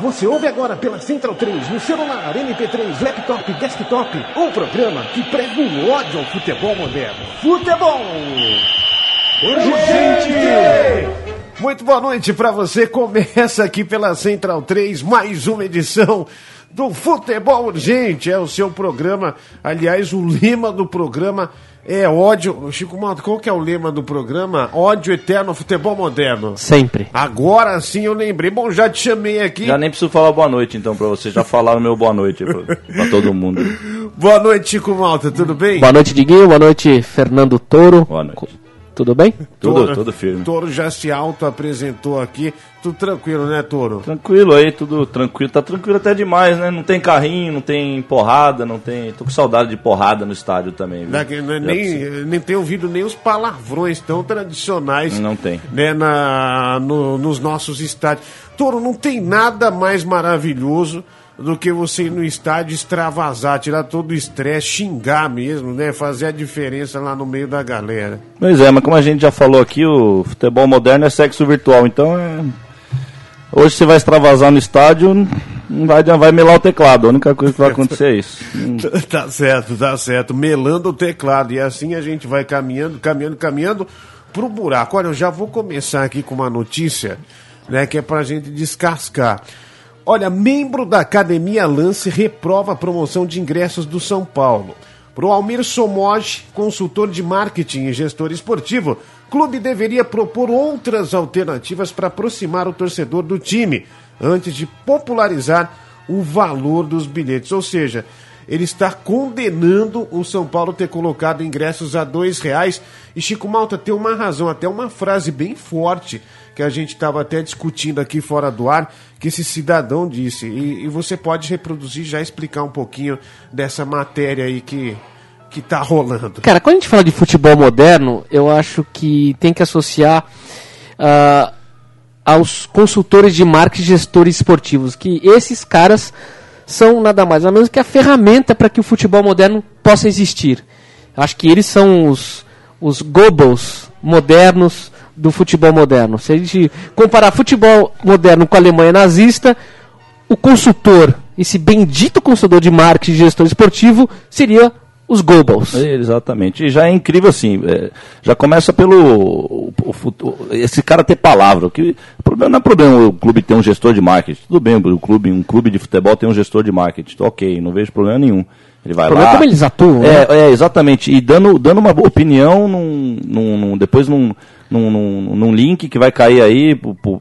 Você ouve agora pela Central 3, no celular, MP3, laptop, desktop, um programa que prega o ódio ao futebol moderno. Futebol! Urgente! Muito boa noite para você. Começa aqui pela Central 3, mais uma edição do Futebol Urgente. É o seu programa, aliás, o lema do programa é ódio. Chico Malta, qual que é o lema do programa? Ódio eterno ao futebol moderno. Sempre. Agora sim eu lembrei. Bom, já te chamei aqui. Já nem preciso falar boa noite, então, pra você. Já falaram meu boa noite pra, pra todo mundo. Boa noite, Chico Malta, tudo bem? Boa noite, Diguinho. Boa noite, Fernando Toro. Boa noite. Tudo bem? Tudo, tudo firme. Toro já se auto-apresentou aqui. Tudo tranquilo, né, Toro? Tranquilo aí, tudo tranquilo. Tá tranquilo até demais, né? Não tem carrinho, não tem porrada, não tem. Tô com saudade de porrada no estádio também, viu? Daqui, né, nem, nem tem ouvido nem os palavrões tão tradicionais. Não tem. Né, na, no- nos nossos estádios. Toro, não tem nada mais maravilhoso do que você ir no estádio extravasar, tirar todo o estresse, xingar mesmo, né? Fazer a diferença lá no meio da galera. Pois é, mas como a gente já falou aqui, o futebol moderno é sexo virtual, então é. Hoje você vai extravasar no estádio, não vai, vai melar o teclado. A única coisa que vai acontecer é isso. Tá certo, tá certo. Melando o teclado. E assim a gente vai caminhando, caminhando, caminhando pro buraco. Olha, eu já vou começar aqui com uma notícia, né, que é pra gente descascar. Olha, membro da Academia Lance reprova a promoção de ingressos do São Paulo. Pro Almir Somoge, consultor de marketing e gestor esportivo, o clube deveria propor outras alternativas para aproximar o torcedor do time, antes de popularizar o valor dos bilhetes. Ou seja, ele está condenando o São Paulo ter colocado ingressos a dois reais. E Chico Malta tem uma razão, até uma frase bem forte que a gente estava até discutindo aqui fora do ar, que esse cidadão disse. E, e você pode reproduzir, já explicar um pouquinho dessa matéria aí que que tá rolando. Cara, quando a gente fala de futebol moderno, eu acho que tem que associar ah, aos consultores de marketing gestores esportivos, que esses caras são nada mais nada menos que a ferramenta para que o futebol moderno possa existir. Acho que eles são os, os Goebbels modernos do futebol moderno. Se a gente comparar futebol moderno com a Alemanha nazista, o consultor, esse bendito consultor de marketing e gestor esportivo, seria os Goebbels. É, Exatamente. E já é incrível assim. é, já começa pelo. o- o esse cara ter palavra. o Que, problema não é problema o clube ter um gestor de marketing. Tudo bem, o clube, um clube de futebol tem um gestor de marketing. Ok, não vejo problema nenhum. Ele vai O problema lá. é como eles atuam, né? É, é, exatamente. E dando, dando uma boa opinião num, num, num- depois num, num, num, num link que vai cair aí. pro- pro-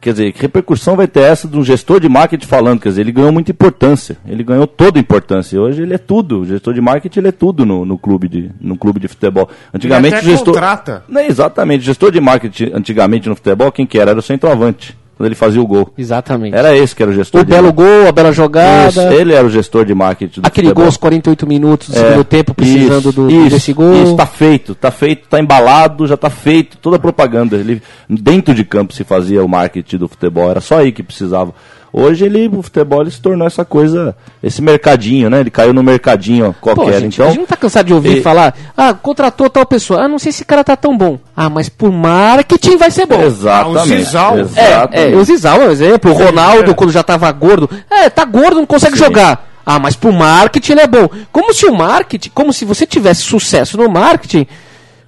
quer dizer, que repercussão vai ter essa de um gestor de marketing falando? Quer dizer, ele ganhou muita importância. Ele ganhou toda a importância. Hoje ele é tudo. O gestor de marketing ele é tudo no, no, clube, de, no clube de futebol. Antigamente até o gestor. contrata. Não, exatamente. O gestor de marketing antigamente no futebol, quem que era? Era o centroavante. Quando ele fazia o gol. Exatamente. Era esse que era o gestor o belo marketing. gol, a bela jogada. Isso, ele era o gestor de marketing do Aquele futebol. gol aos 48 minutos do É, segundo tempo, precisando isso, do, isso, desse gol. Isso, tá feito, tá feito, tá embalado, já tá feito, toda a propaganda. Ele, dentro de campo se fazia o marketing do futebol, era só aí que precisava. Hoje ele, o futebol ele se tornou essa coisa, esse mercadinho, né? Ele caiu no mercadinho Pô, qualquer. gente, então, a gente não tá cansado de ouvir e- falar, ah, contratou tal pessoa, ah, não sei se esse cara tá tão bom. Ah, mas por marketing vai ser bom. Exatamente. Ah, o Zizal. É, exatamente. é, o Zizal é um exemplo, o Ronaldo é. quando já tava gordo, é, tá gordo, não consegue Sim. jogar. Ah, mas pro marketing ele é bom. Como se o marketing, como se você tivesse sucesso no marketing,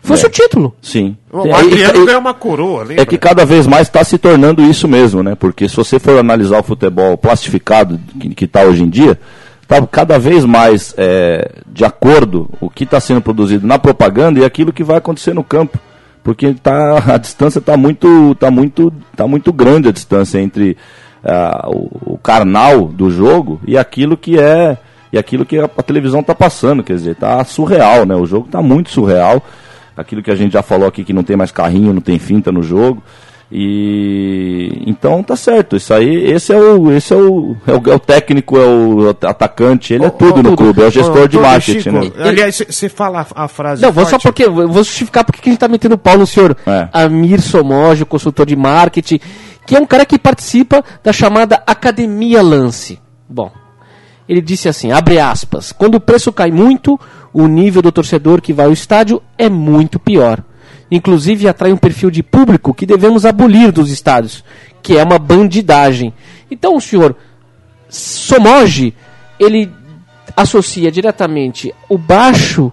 fosse É. o título. Sim. O É, Adriano ganhou uma coroa, lembra? É que cada vez mais está se tornando isso mesmo, né? Porque se você for analisar o futebol plastificado que está hoje em dia, está cada vez mais é, de acordo o que está sendo produzido na propaganda e aquilo que vai acontecer no campo. Porque tá, a distância está muito, tá muito, tá muito grande a distância entre ah, o, o carnal do jogo e aquilo que é e aquilo que a, a televisão está passando, quer dizer, tá surreal, né? O jogo está muito surreal aquilo que a gente já falou aqui que não tem mais carrinho, não tem finta no jogo. E Então tá certo, isso aí, esse é o, esse é o, é o, é o técnico, é o atacante, ele é tudo ô, no clube, é o gestor Ô, de marketing, Chico, né? Aliás, você fala a, frase. Não, vou só porque. Eu vou justificar porque que a gente tá metendo pau no senhor É. Amir Somoge, consultor de marketing, que é um cara que participa da chamada Academia Lance. Bom, ele disse assim: abre aspas, quando o preço cai muito, o nível do torcedor que vai ao estádio é muito pior. Inclusive atrai um perfil de público que devemos abolir dos estádios, que é uma bandidagem. Então o senhor Somoge, ele associa diretamente o baixo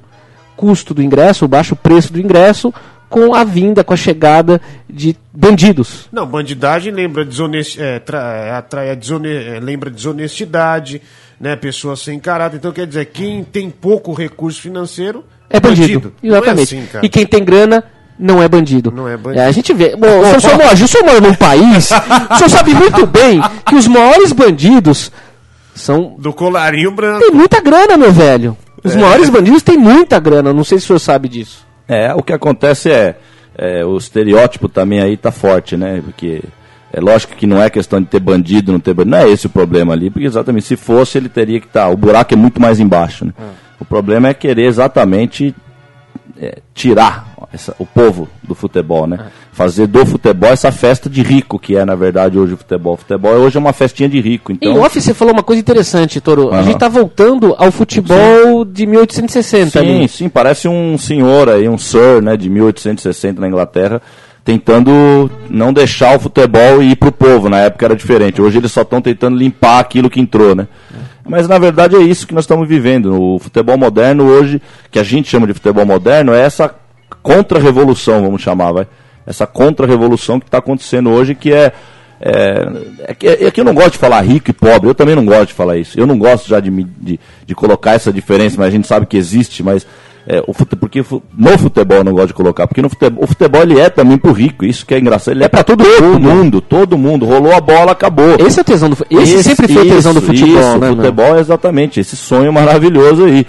custo do ingresso, o baixo preço do ingresso, com a vinda, com a chegada de bandidos. Não, bandidagem lembra, desonest... é, tra... é, atrai a desone... é, lembra desonestidade, né? Pessoas sem caráter. Então, quer dizer, quem tem pouco recurso financeiro É bandido. Exatamente. Não é assim, e quem tem grana não é bandido. Não é bandido. a gente vê. Bom, o senhor Somoge, o senhor mora num país, o senhor sabe muito bem que os maiores bandidos são. Do colarinho branco. Tem muita grana, meu velho. Os É. maiores bandidos têm muita grana. Não sei se o senhor sabe disso. É, o que acontece é, é, o estereótipo também aí tá forte, né? Porque é lógico que não é questão de ter bandido, não ter bandido, não é esse o problema ali, porque exatamente se fosse ele teria que estar, o buraco é muito mais embaixo, né? O problema é querer exatamente é, tirar essa- o povo do futebol, né? Fazer do futebol essa festa de rico que é na verdade hoje o futebol. O futebol hoje é uma festinha de rico, Em então. off você falou uma coisa interessante, Toro. A Aham. gente tá voltando ao futebol de 1860 Sim, ali. sim, parece um senhor aí, um sir, né, de 1860 na Inglaterra, tentando não deixar o futebol ir pro povo. Na época era diferente. Hoje eles só estão tentando limpar aquilo que entrou, né? Mas na verdade é isso que nós estamos vivendo. O futebol moderno hoje, que a gente chama de futebol moderno, é essa contra-revolução, vamos chamar, vai. Essa contra-revolução que está acontecendo hoje, que é é, é, que, é que eu não gosto de falar rico e pobre, eu também não gosto de falar isso. Eu não gosto já de, de, de colocar essa diferença, mas a gente sabe que existe, mas é, o fute, porque no futebol eu não gosto de colocar, porque no futebol, o futebol ele é também pro rico, isso que é engraçado, ele é, para todo, mundo, todo mundo, rolou a bola, acabou. Esse é o tesão do fu- Esse, sempre foi o tesão do isso, futebol, isso, né? Futebol é exatamente esse sonho maravilhoso aí.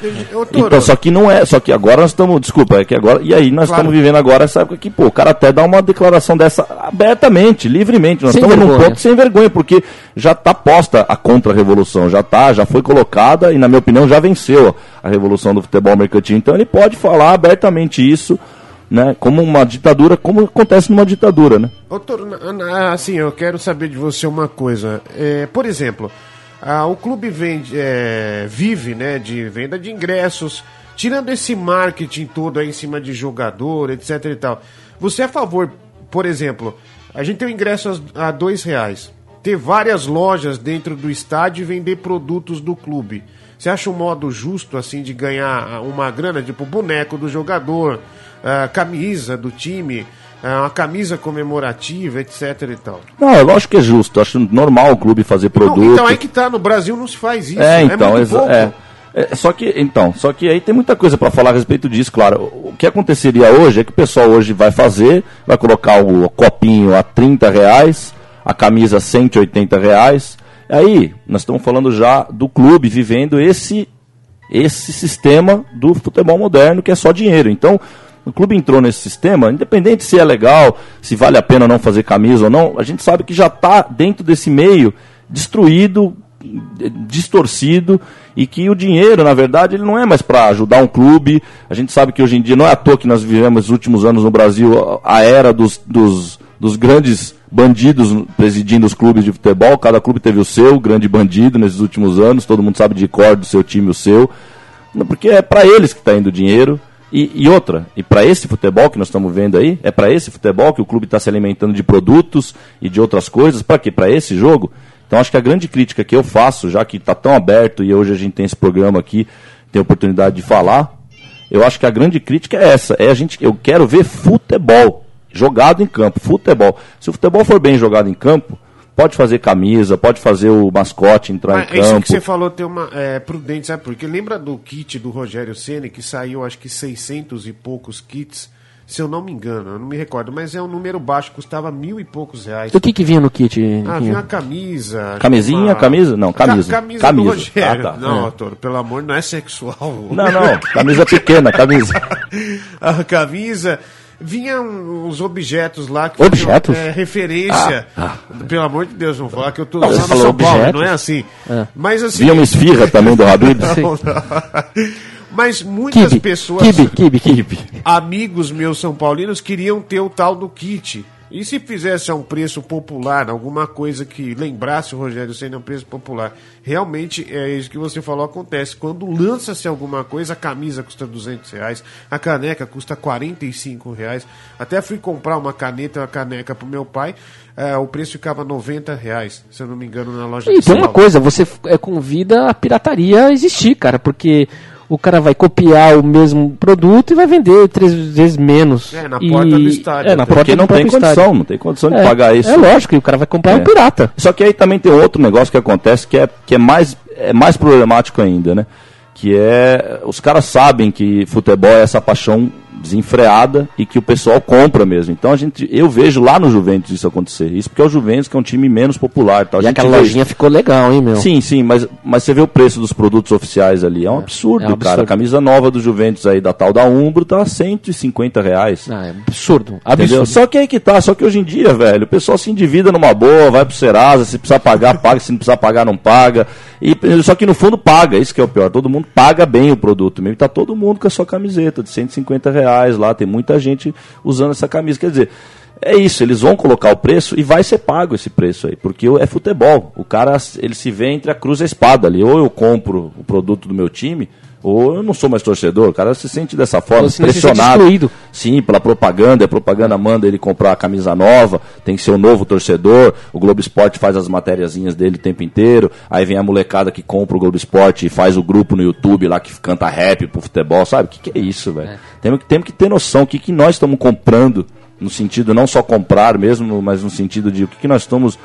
Então, só que não é, só que agora nós estamos, desculpa, é que agora, e aí nós Claro. estamos vivendo agora essa época que, pô, o cara até dá uma declaração dessa abertamente, livremente. Nós Sem estamos num vergonha. ponto sem vergonha, porque já está posta a contra-revolução, já tá, já foi colocada e, na minha opinião, já venceu a revolução do futebol mercantil. Então ele pode falar abertamente isso, né, como uma ditadura, como acontece numa ditadura, né? Na- assim, eu quero saber de você uma coisa. É, por exemplo, ah, o clube vende, é, vive né, de venda de ingressos, tirando esse marketing todo aí em cima de jogador, etc e tal. Você é a favor, por exemplo, a gente tem o ingresso aos- a dois reais, ter várias lojas dentro do estádio e vender produtos do clube. Você acha um modo justo assim de ganhar ah, uma grana, tipo boneco do jogador, ah, camisa do time, ah, uma camisa comemorativa, etc e tal. Não, é lógico que é justo, acho normal o clube fazer produto. Não, então aí que tá, no Brasil não se faz isso. É, então, muito exa- pouco. é. É, só que então, só que aí tem muita coisa para falar a respeito disso, claro. O que aconteceria hoje é que o pessoal hoje vai fazer, vai colocar o copinho a 30 reais, a camisa a 180 reais. Aí nós estamos falando já do clube vivendo esse esse sistema do futebol moderno que é só dinheiro. Então o clube entrou nesse sistema, independente se é legal, se vale a pena não fazer camisa ou não, a gente sabe que já está dentro desse meio destruído, distorcido e que o dinheiro, na verdade, ele não é mais para ajudar um clube. A gente sabe que hoje em dia não é à toa que nós vivemos nos últimos anos no Brasil a a era dos, dos, dos grandes bandidos presidindo os clubes de futebol. Cada clube teve o seu grande bandido nesses últimos anos. Todo mundo sabe de cor do seu time o seu. Porque é para eles que está indo o dinheiro. E, e outra, e para esse futebol que nós estamos vendo aí, é para esse futebol que o clube está se alimentando de produtos e de outras coisas. Para quê? Para esse jogo? Então acho que a grande crítica que eu faço, já que está tão aberto e hoje a gente tem esse programa aqui, tem a oportunidade de falar, eu acho que a grande crítica é essa. É a gente, eu quero ver futebol jogado em campo, futebol. Se o futebol for bem jogado em campo, pode fazer camisa, pode fazer o mascote entrar Mas em isso campo. que você falou tem uma é, prudente, sabe? Porque lembra do kit do Rogério Ceni que saiu acho que 600 e poucos kits, se eu não me engano, eu não me recordo, mas é um número baixo, custava mil e poucos reais. O que que vinha no kit? Ah, vinha uma camisa. Camisinha, uma- camisa? Não, camisa. Ca- camisa, Camisa. do Rogério. Ah, tá. Não, É. Toro, pelo amor, não é sexual. Não, não, camisa pequena, camisa. a camisa. Vinham os objetos lá que Objetos? faziam, é, referência. Ah, Pelo amor de Deus, não falar que eu tô Não, lá no São Paulo, não é assim. É. Mas assim. Via uma esfirra também do não. Mas muitas Kibe, pessoas, kibe, kibe, kibe. amigos meus são paulinos, queriam ter o tal do kit. E se fizesse a um preço popular, alguma coisa que lembrasse o Rogério sendo um preço popular, realmente é isso que você falou acontece. Quando lança-se alguma coisa, a camisa custa 200 reais, a caneca custa 45 reais. Até fui comprar uma caneta, uma caneca pro meu pai, é, o preço ficava 90 reais, se eu não me engano, na loja E tem uma coisa, você é, convida a pirataria a existir, cara, porque o cara vai copiar o mesmo produto e vai vender três vezes menos. É, na E- porta do estádio. É, na Porque porta Porque não tem condição, estádio. não tem condição de É, pagar isso. É lógico, e o cara vai comprar É. um pirata. Só que aí também tem outro negócio que acontece que é, que é, mais, é mais problemático ainda, né? Que é. Os caras sabem que futebol é essa paixão desenfreada e que o pessoal compra mesmo. Então a gente, eu vejo lá no Juventus isso acontecer. Isso porque é o Juventus que é um time menos popular. Tal. A E aquela vê lojinha ficou legal, hein, meu? Sim, sim, mas, mas você vê o preço dos produtos oficiais ali. É um absurdo, é um cara. absurdo. A camisa nova do Juventus aí, da tal da Umbro, tá 150 reais. Ah, é absurdo. Entendeu? Absurdo. Só que aí que tá, só que hoje em dia, velho, o pessoal se endivida numa boa, vai pro Serasa, se precisar pagar, paga, se não precisar pagar, não paga. E, só que no fundo paga, isso que é o pior. Todo mundo paga bem o produto mesmo. Tá todo mundo com a sua camiseta de 150 reais lá, tem muita gente usando essa camisa. Quer dizer, é isso, eles vão colocar o preço e vai ser pago esse preço aí, porque é futebol. O cara, ele se vê entre a cruz e a espada ali. Ou eu compro o produto do meu time, ou eu não sou mais torcedor. O cara se sente dessa forma, se pressionado. excluído. Sim, pela propaganda, a propaganda manda ele comprar a camisa nova, tem que ser o novo torcedor, o Globo Esporte faz as matériazinhas dele o tempo inteiro, aí vem a molecada que compra o Globo Esporte e faz o grupo no YouTube lá que canta rap pro futebol, sabe? O que, que é isso, velho? Temos, que, temos que ter noção o que, que nós estamos comprando, no sentido não só comprar mesmo, mas no sentido de o que, que nós estamos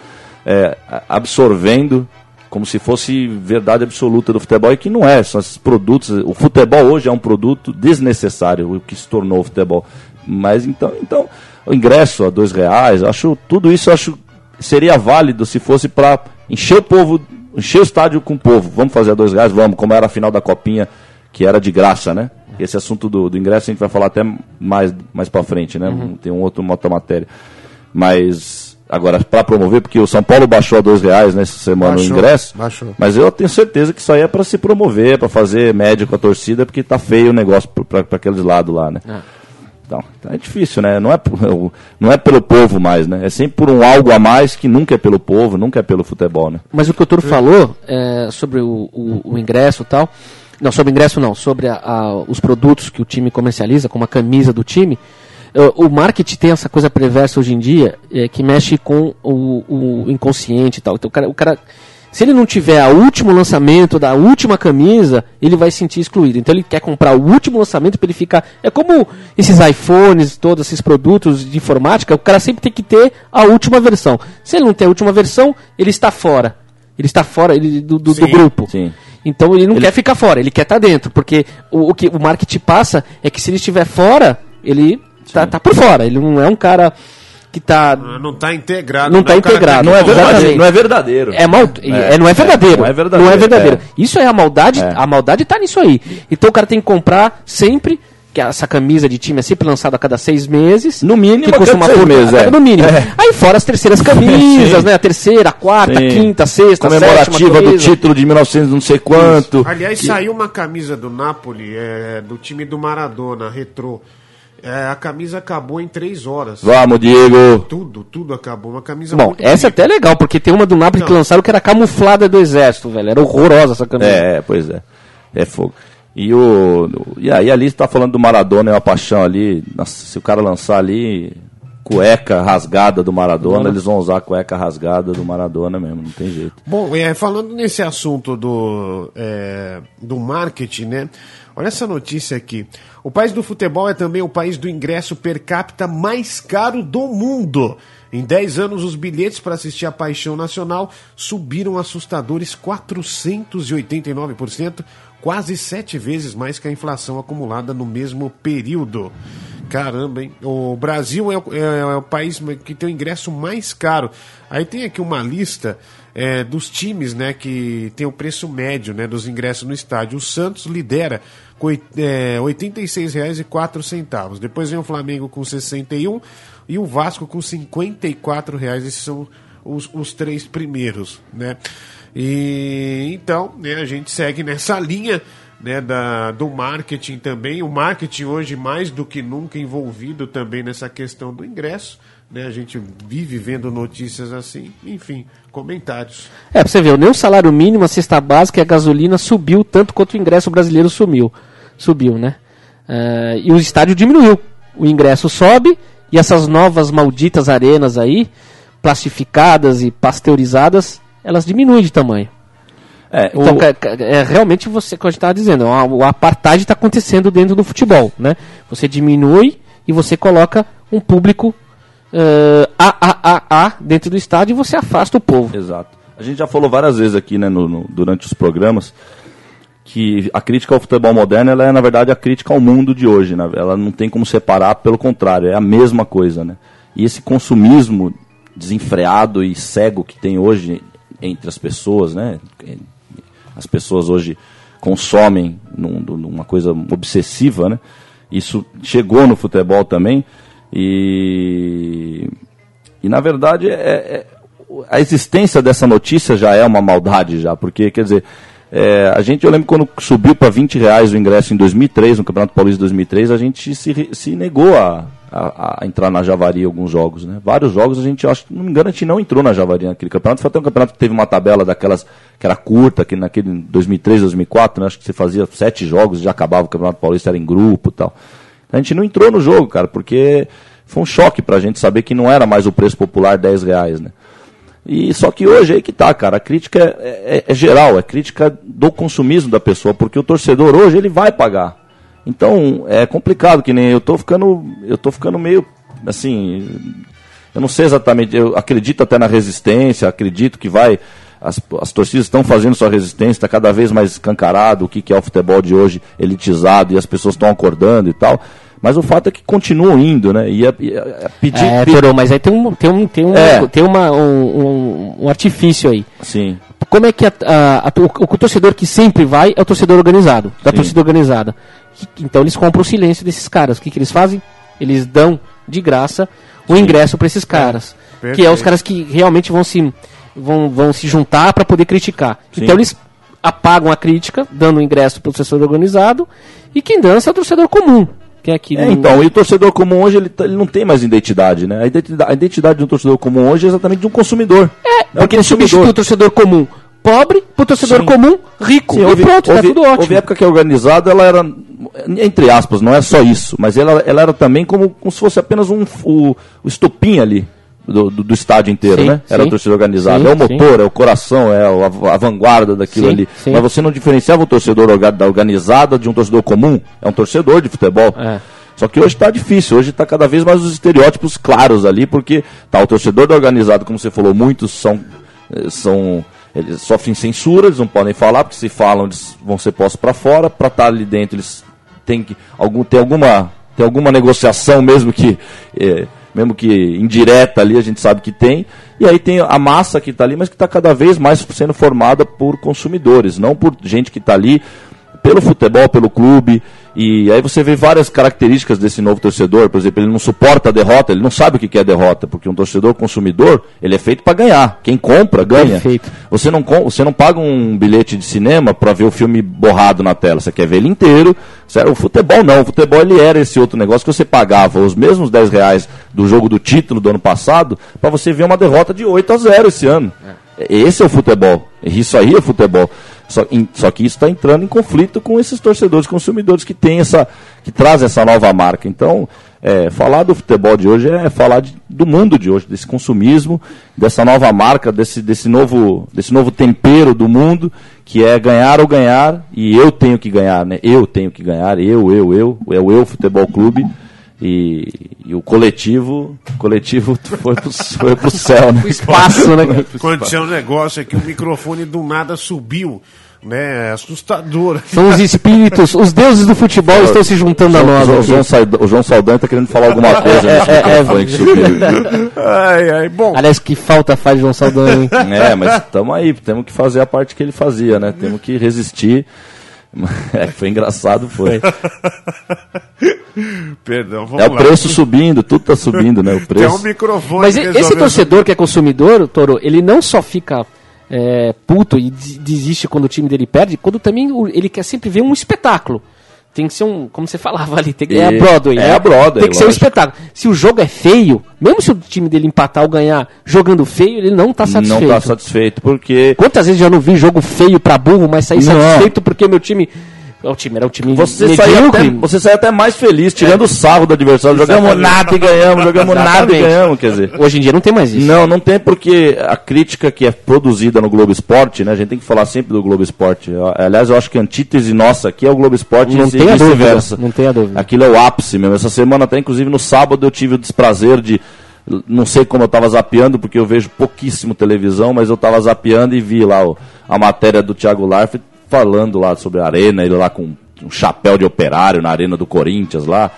é, absorvendo como se fosse verdade absoluta do futebol e que não é, são esses produtos. O futebol hoje é um produto desnecessário, o que se tornou o futebol. Mas então, então o ingresso a dois reais, acho tudo isso acho seria válido se fosse para encher o povo, encher o estádio com o povo. Vamos fazer a dois reais, vamos, como era a final da copinha que era de graça, né? Esse assunto do, do ingresso a gente vai falar até mais mais para frente, né? Tem um outro uma outra matéria. Mas agora para promover, porque o São Paulo baixou a dois reais nessa semana Baixou, o ingresso. baixou. Mas eu tenho certeza que isso aí é para se promover, para fazer média com a torcida, porque tá feio o negócio para aqueles lados lá, né? Então, é difícil, né? Não é, não é pelo povo mais, né? É sempre por um algo a mais que nunca é pelo povo, nunca é pelo futebol, né? Mas o que o Toro falou é, sobre o, o- o ingresso e tal. Não, sobre o ingresso não, sobre a- a- os produtos que o time comercializa, como a camisa do time. Eh, O marketing tem essa coisa perversa hoje em dia eh, que mexe com o, o inconsciente e tal. Então o cara, o cara, se ele não tiver o último lançamento da última camisa, ele vai se sentir excluído. Então ele quer comprar o último lançamento para ele ficar. É como esses iPhones, todos esses produtos de informática, o cara sempre tem que ter a última versão. Se ele não tem a última versão, ele está fora. Ele está fora ele- do, do- do Sim, grupo. sim. Então ele não quer ficar fora, ele quer estar dentro. Porque o, o que o marketing passa é que se ele estiver fora, ele tá, tá por fora. Ele não é um cara que tá. Ah, Não está integrado. Não né? tá integrado, Não é que- verdadeiro. Não é verdadeiro. É, mal, é, não é verdadeiro. não é verdadeiro, é. Isso é a maldade. É. A maldade tá nisso aí. Então o cara tem que comprar sempre. Que essa camisa de time é sempre lançada a cada seis meses. No mínimo, que custa uma seis fortuna- meses, é. No mínimo. É. Aí fora as terceiras camisas, né? A terceira, a quarta, a Sim. quinta, a sexta, a Comemorativa sétima do título de 1900 não sei quanto. Aliás, saiu uma camisa do Napoli, é, do time do Maradona, retrô. É, a camisa acabou em três horas. Vamos, Diego. Tudo, tudo acabou. Uma camisa Bom, muito essa é bonita. até legal, porque tem uma do Napoli que Não. lançaram que era camuflada do exército, velho. Era horrorosa essa camisa. É, é, pois é. É fogo. E, o, e aí ali está falando do Maradona, é uma paixão ali. Nossa, se o cara lançar ali cueca rasgada do Maradona, eles vão usar a cueca rasgada do Maradona mesmo, não tem jeito. Bom, é, falando nesse assunto do, é, do marketing, né? Olha essa notícia aqui. O país do futebol é também o país do ingresso per capita mais caro do mundo. Em 10 anos, os bilhetes para assistir a Paixão Nacional subiram assustadores 489%, quase sete vezes mais que a inflação acumulada no mesmo período. Caramba, hein? O Brasil é o, é- é o país que tem o ingresso mais caro. Aí tem aqui uma lista é, dos times né, que tem o preço médio né, dos ingressos no estádio. O Santos lidera com é, R$ 86,04. Depois vem o Flamengo com 61 e o Vasco com 54 reais. Esses são os, os três primeiros, né? E então, né, a gente segue nessa linha né, da, do marketing também. O marketing hoje mais do que nunca envolvido também nessa questão do ingresso. Né, a gente vive vendo notícias assim, enfim, comentários. É, pra você ver, nem o salário mínimo, a cesta básica e a gasolina subiu tanto quanto o ingresso brasileiro sumiu. Subiu, né? É, e o estádio diminuiu. O ingresso sobe e essas novas malditas arenas aí, plastificadas e pasteurizadas, elas diminuem de tamanho. É, Então, o- é realmente você, como a gente estava dizendo, a- o apartheid está acontecendo dentro do futebol, né? Você diminui e você coloca um público a, a dentro do estádio e você afasta o povo. Exato. A gente já falou várias vezes aqui, né, no- no- durante os programas, que a crítica ao futebol moderno ela é, na verdade, a crítica ao mundo de hoje. Né? Ela não tem como separar, pelo contrário, é a mesma coisa. Né? E esse consumismo desenfreado e cego que tem hoje entre as pessoas, né? As pessoas hoje consomem num- numa coisa obsessiva, né? Isso chegou no futebol também e e na verdade é, é- a existência dessa notícia já é uma maldade já, porque quer dizer é, a gente eu lembro quando subiu para 20 reais o ingresso em 2003 no Campeonato Paulista de 2003 a gente se, se negou a, a, a entrar na Javari alguns jogos, né? Vários jogos a gente, acho, não me engano, a gente não entrou na Javari naquele campeonato. Foi até um campeonato que teve uma tabela daquelas que era curta, que naquele 2003, 2004, né? Acho que você fazia sete jogos e já acabava o Campeonato Paulista, era em grupo e tal. A gente não entrou no jogo, cara, porque foi um choque pra gente saber que não era mais o preço popular 10 reais, né? E só que hoje aí que tá, cara, a crítica é, é- é geral, é crítica do consumismo da pessoa, porque o torcedor hoje ele vai pagar. Então é complicado, que nem eu tô ficando, eu tô ficando meio assim, eu não sei exatamente, eu acredito até na resistência, acredito que vai as, as torcidas estão fazendo sua resistência, está cada vez mais escancarado o que, que é o futebol de hoje elitizado e as pessoas estão acordando e tal. Mas o fato é que continuam indo, né? E é, é- é pedir. É, Torô, mas aí tem um, tem um, tem um, É. tem uma, um, um- um artifício aí. Sim. Como é que a- a- a- o, o torcedor que sempre vai é o torcedor organizado, da Sim. torcida organizada. Então eles compram o silêncio desses caras. O que, que eles fazem? Eles dão de graça o ingresso para esses caras. que é os caras que realmente vão se, vão, vão se juntar para poder criticar. Sim. Então eles apagam a crítica, dando ingresso para o torcedor organizado, e quem dança é o torcedor comum. Que é aqui É, então, e o torcedor comum hoje ele, tá- ele não tem mais identidade, né? A identidade, a identidade do torcedor comum hoje é exatamente de um consumidor. É, um porque ele substitui o torcedor comum pobre pro torcedor Sim. comum rico. Sim, e houve, pronto, houve, tá tudo ótimo. houve época que a organizada, ela era, entre aspas, não é só isso, mas ela, ela era também como, como se fosse apenas um, o, o estopim ali do, do, do estádio inteiro, Sim, né? Era sim. a torcida organizada. Sim, é o motor, é o coração, é a, a vanguarda daquilo ali. Mas você não diferenciava o torcedor orga- da organizada de um torcedor comum. É um torcedor de futebol. É. Só que hoje está difícil, hoje está cada vez mais os estereótipos claros ali, porque tá o torcedor da organizado, como você falou, muitos são, eh, são eles sofrem censura, eles não podem falar, porque se falam eles vão ser postos para fora, para estar ali dentro eles têm que algum tem alguma tem alguma negociação mesmo que eh, mesmo que indireta ali a gente sabe que tem e aí tem a massa que está ali, mas que está cada vez mais sendo formada por consumidores, não por gente que está ali pelo futebol, pelo clube. E aí você vê várias características desse novo torcedor. Por exemplo, ele não suporta a derrota, ele não sabe o que é derrota, porque um torcedor consumidor, ele é feito para ganhar. Quem compra, ganha. Perfeito. Você não, você não paga um bilhete de cinema para ver o filme borrado na tela. Você quer ver ele inteiro. Sério, o futebol não. O futebol ele era esse outro negócio que você pagava os mesmos 10 reais do jogo do título do ano passado para você ver uma derrota de 8 a 0 esse ano. Esse é o futebol. Isso aí é futebol. Só, em- só que isso está entrando em conflito com esses torcedores consumidores que têm essa, que trazem essa nova marca. Então, é, falar do futebol de hoje é falar de- do mundo de hoje, desse consumismo, dessa nova marca, desse, desse, novo, desse novo tempero do mundo, que é ganhar ou ganhar, e eu tenho que ganhar, né? Eu tenho que ganhar, eu, eu, eu, é o eu futebol clube. E, e o coletivo, o coletivo foi pro, foi pro céu, né? Espaço, né? cara? Aconteceu um negócio aqui, o microfone do nada subiu, né? É Assustador. São os espíritos, os deuses do futebol estão se juntando a nós. O. João o João Saldanha está querendo falar alguma coisa nesse é, é, microfone que subiu. Ai, ai, bom. Aliás, que falta faz João Saldanha, hein? É, mas estamos aí, temos que fazer a parte que ele fazia, né? Temos que resistir. É, foi engraçado, foi. Perdão, vamos É lá. o preço subindo, tudo tá subindo, né? O Tem um preço. microfone. Mas esse torcedor que é consumidor, Toro, ele não só fica é, puto e des- desiste quando o time dele perde, quando também ele quer sempre ver um espetáculo. Tem que ser um, como você falava ali, tem que, é a Broadway. é né? a Broadway, Tem que ser um lógico. espetáculo. Se o jogo é feio, mesmo se o time dele empatar ou ganhar jogando feio, ele não tá satisfeito. Não tá satisfeito, porque Quantas vezes já não vi jogo feio pra burro, mas saí Não. satisfeito porque meu time. O time era um time você sai, medíocre. até, você sai até mais feliz, tirando o sarro do adversário. Jogamos Exatamente. nada e ganhamos, jogamos nada e Exatamente. ganhamos, quer dizer. Hoje em dia não tem mais isso. Não, não tem porque a crítica que é produzida no Globo Esporte, né? A gente tem que falar sempre do Globo Esporte. Aliás, eu acho que a antítese nossa aqui é o Globo Esporte Não e dúvida, vice-versa. não tenha dúvida. Aquilo é o ápice mesmo. Essa semana até, inclusive, no sábado eu tive o desprazer de. Não sei como eu estava zapeando, porque eu vejo pouquíssimo televisão, mas eu estava zapeando e vi lá o- a matéria do Thiago Leifert falando lá sobre a arena, ele lá com um chapéu de operário na arena do Corinthians lá.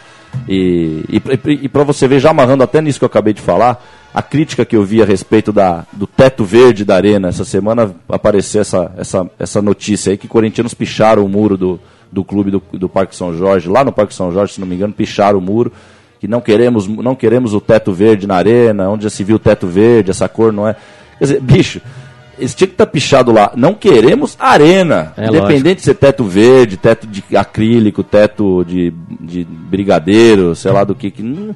E, e, e para você ver, já amarrando até nisso que eu acabei de falar, a crítica que eu vi a respeito da, do teto verde da arena, essa semana apareceu essa, essa, essa notícia aí que corintianos picharam o muro do, do clube do, do Parque São Jorge, lá no Parque São Jorge, se não me engano, picharam o muro, que não queremos, não queremos o teto verde na arena, onde já se viu o teto verde, essa cor não é. Quer dizer, bicho, eles tinham que estar pichado lá. Não queremos arena. É Independente de ser teto verde, teto de acrílico, teto de, de brigadeiro, sei lá do que. que não,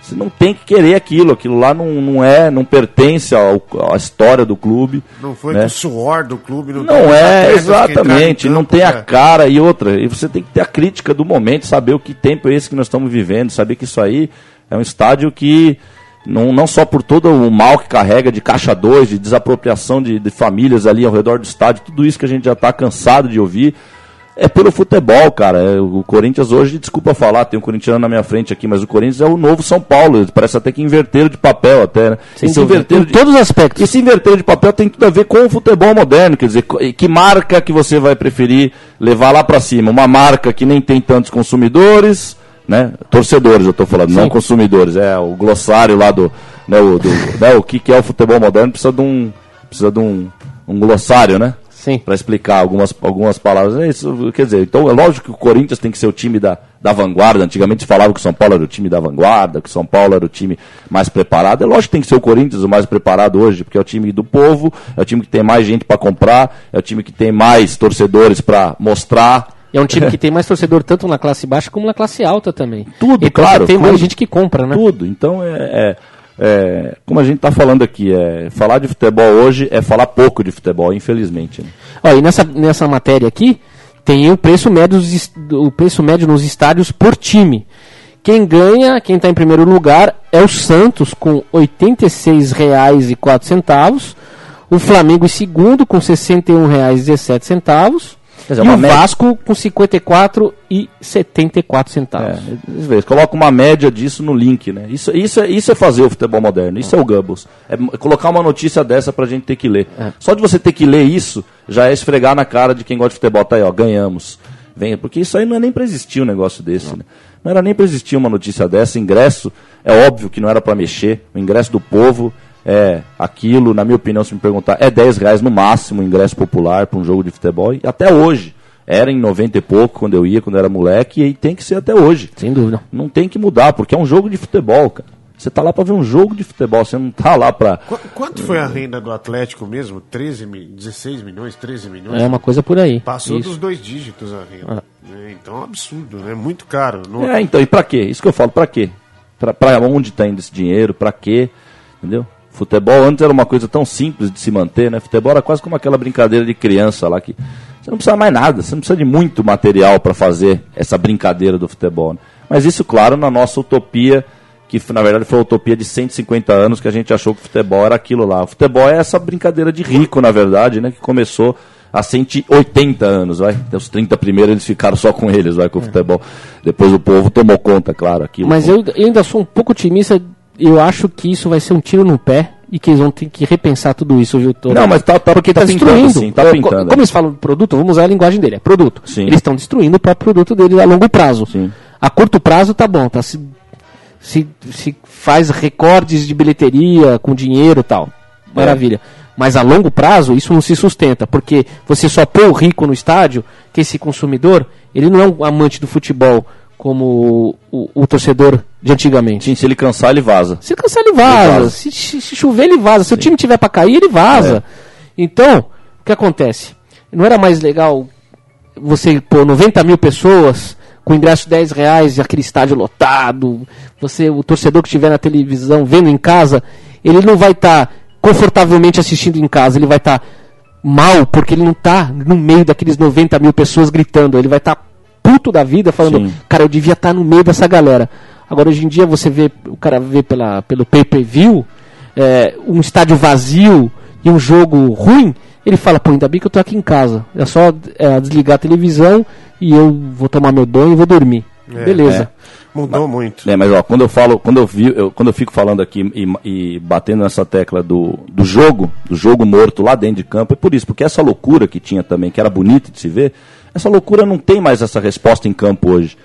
você não tem que querer aquilo. Aquilo lá não, não é, não pertence ao, à história do clube. Não foi né? com o suor do clube. Não, Não é, exatamente. em Não campo, tem a né? cara e outra. E você tem que ter a crítica do momento, saber o que tempo é esse que nós estamos vivendo, saber que isso aí é um estádio que, não, não só por todo o mal que carrega de caixa 2, de desapropriação de, de famílias ali ao redor do estádio, tudo isso que a gente já está cansado de ouvir. É pelo futebol, cara. É, o Corinthians hoje, desculpa falar, tem um corintiano na minha frente aqui, mas o Corinthians é o novo São Paulo. Parece até que inverteram de papel até, né? Sem Esse inverteram Em de- todos os aspectos. esse inverter de papel tem tudo a ver com o futebol moderno, quer dizer, que marca que você vai preferir levar lá pra cima? Uma marca que nem tem tantos consumidores, né? Torcedores, eu tô falando, não Sim. consumidores. É o glossário lá do, né, o, do né, o que que é o futebol moderno precisa de um precisa de um, um glossário, né? Sim. Para explicar algumas, algumas palavras. É isso, quer dizer, então é lógico que o Corinthians tem que ser o time da, da vanguarda. Antigamente falava que o São Paulo era o time da vanguarda, que o São Paulo era o time mais preparado. É lógico que tem que ser o Corinthians o mais preparado hoje, porque é o time do povo, é o time que tem mais gente para comprar, é o time que tem mais torcedores para mostrar. É um time que tem mais torcedor tanto na classe baixa como na classe alta também. Tudo, então, claro, Tem mais tudo. gente que compra, né? Tudo. Então é, é- é, como a gente está falando aqui, é, falar de futebol hoje é falar pouco de futebol, infelizmente. né? Ó, e nessa, nessa matéria aqui tem o preço médio, o preço médio nos estádios por time. Quem ganha, quem está em primeiro lugar é o Santos com R$ 86,04. O Flamengo em segundo com R$ 61,17. Dizer, e o média- Vasco com R$ 54,74 centavos. É, coloca uma média disso no link, né? Isso, isso, é, isso é fazer o futebol moderno, isso é o Goebbels. É colocar uma notícia dessa pra gente ter que ler. Só de você ter que ler isso, já é esfregar na cara de quem gosta de futebol. Tá aí, ó, ganhamos. Venha, porque isso aí não é nem pra existir um negócio desse, né? Não era nem pra existir uma notícia dessa. Ingresso, é óbvio que não era pra mexer. O ingresso do povo é aquilo, na minha opinião, se me perguntar, é 10 reais no máximo o ingresso popular para um jogo de futebol. E até hoje. Era em 90 e pouco, quando eu ia, quando eu era moleque, e tem que ser até hoje. Sem dúvida. Não tem que mudar, porque é um jogo de futebol, cara. Você tá lá pra ver um jogo de futebol, você não tá lá pra. Qu- Quanto foi a renda do Atlético mesmo? 13, mi- 16 milhões, 13 milhões? É uma coisa por aí. Passou Isso. dos dois dígitos a renda. É, então é um absurdo, né? Muito caro. Não- É, então, e pra quê? Isso que eu falo, pra quê? Pra onde tá indo esse dinheiro? Pra quê? Entendeu? Futebol antes era uma coisa tão simples de se manter, né? Futebol era quase como aquela brincadeira de criança lá que você não precisa mais nada, você não precisa de muito material para fazer essa brincadeira do futebol. né? Mas isso, claro, na nossa utopia, que na verdade foi a utopia de 150 anos que a gente achou que o futebol era aquilo lá. O futebol é essa brincadeira de rico, na verdade, né? Que começou há 180 anos, vai. Até os 30 primeiros eles ficaram só com eles, vai, com o futebol. Depois o povo tomou conta, claro, aquilo. Mas eu, eu ainda sou um pouco otimista. Eu acho que isso vai ser um tiro no pé e que eles vão ter que repensar tudo isso, viu? Não, mas tá, tá, Porque tá tá pintando, destruindo. sim, tá É, pintando. Como eles falam produto, vamos usar a linguagem dele, é produto. Sim. Eles estão destruindo o próprio produto deles a longo prazo. Sim. A curto prazo tá bom, tá se, se, se faz recordes de bilheteria com dinheiro e tal. maravilha. Mas a longo prazo isso não se sustenta, porque você só põe o rico no estádio, que esse consumidor, ele não é um amante do futebol como o, o, torcedor de antigamente. Sim, se ele cansar, ele vaza. Se cansar, ele vaza. Ele vaza. Se, se- se chover, ele vaza. Se o time tiver pra cair, ele vaza. Então, o que acontece? Não era mais legal você pôr 90 mil pessoas com ingresso de 10 reais e aquele estádio lotado? Você, o torcedor que estiver na televisão vendo em casa, ele não vai estar confortavelmente assistindo em casa, ele vai estar mal porque ele não está no meio daqueles 90 mil pessoas gritando. Ele vai estar puto da vida falando, Sim. cara, eu devia estar no meio dessa galera. Agora, hoje em dia, você vê, o cara vê pela, pelo pay-per-view, é, um estádio vazio e um jogo ruim, ele fala, pô, ainda bem que eu tô aqui em casa. É só é, desligar a televisão e eu vou tomar meu banho e vou dormir. É, Beleza. Mudou muito. É, mas ó, quando eu falo, quando eu vi, eu- quando eu fico falando aqui e, e batendo nessa tecla do, do jogo, do jogo morto lá dentro de campo, é por isso, porque essa loucura que tinha também, que era bonita de se ver, essa loucura não tem mais essa resposta em campo hoje.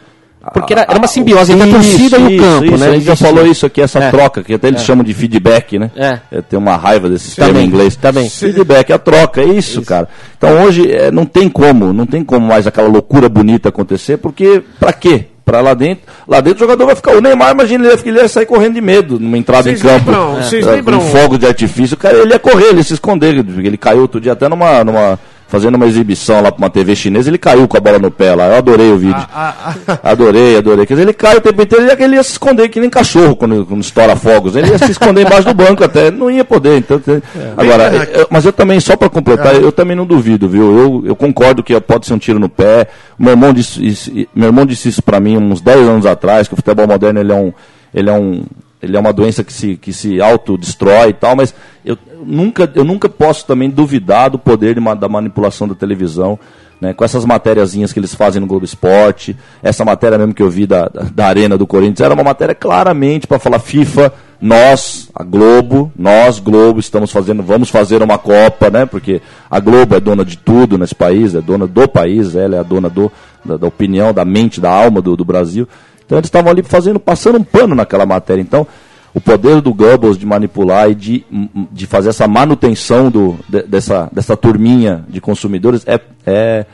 Porque era, era uma simbiose entre a torcida e o isso, campo, isso, né? A gente já falou isso aqui, essa É. troca, que até eles chamam de feedback, né? É. Tem uma raiva desse termo Também, em inglês. também. Feedback, a troca, é isso, cara. Então hoje é, não tem como, não tem como mais aquela loucura bonita acontecer, porque pra quê? Pra lá dentro, lá dentro o jogador vai ficar. O Neymar, imagina, ele ia, ele ia sair correndo de medo numa entrada Vocês em campo. lembram- vocês É, lembram- Com fogo de artifício, cara, ele ia correr, ele ia se esconder. Ele caiu outro dia até numa. numa fazendo uma exibição lá pra uma TV chinesa, ele caiu com a bola no pé lá. Eu adorei o vídeo. Ah, Adorei, adorei. Quer dizer, ele cai o tempo inteiro, ele ia, ele ia se esconder que nem cachorro quando, quando estoura fogos. Ele ia se esconder embaixo do banco até, não ia poder. Então, tem- Agora, cá, eu- mas eu também, só para completar, eu também não duvido, viu? Eu, eu concordo que pode ser um tiro no pé. Meu irmão disse, isso- meu irmão disse isso para mim uns 10 anos atrás, que o futebol moderno ele é um. Ele é um ele é uma doença que se, que se autodestrói e tal, mas eu, nunca, eu nunca posso também duvidar do poder de da manipulação da televisão, né, com essas matériazinhas que eles fazem no Globo Esporte, essa matéria mesmo que eu vi da, da, da Arena do Corinthians, era uma matéria claramente para falar FIFA, nós, a Globo, nós, Globo, estamos fazendo, vamos fazer uma Copa, né, porque a Globo é dona de tudo nesse país, é dona do país, ela é a dona do, da, da opinião, da mente, da alma do, do Brasil. Então eles estavam ali fazendo, passando um pano naquela matéria. Então, o poder do Goebbels de manipular e de, de fazer essa manutenção do, de- dessa, dessa turminha de consumidores é, é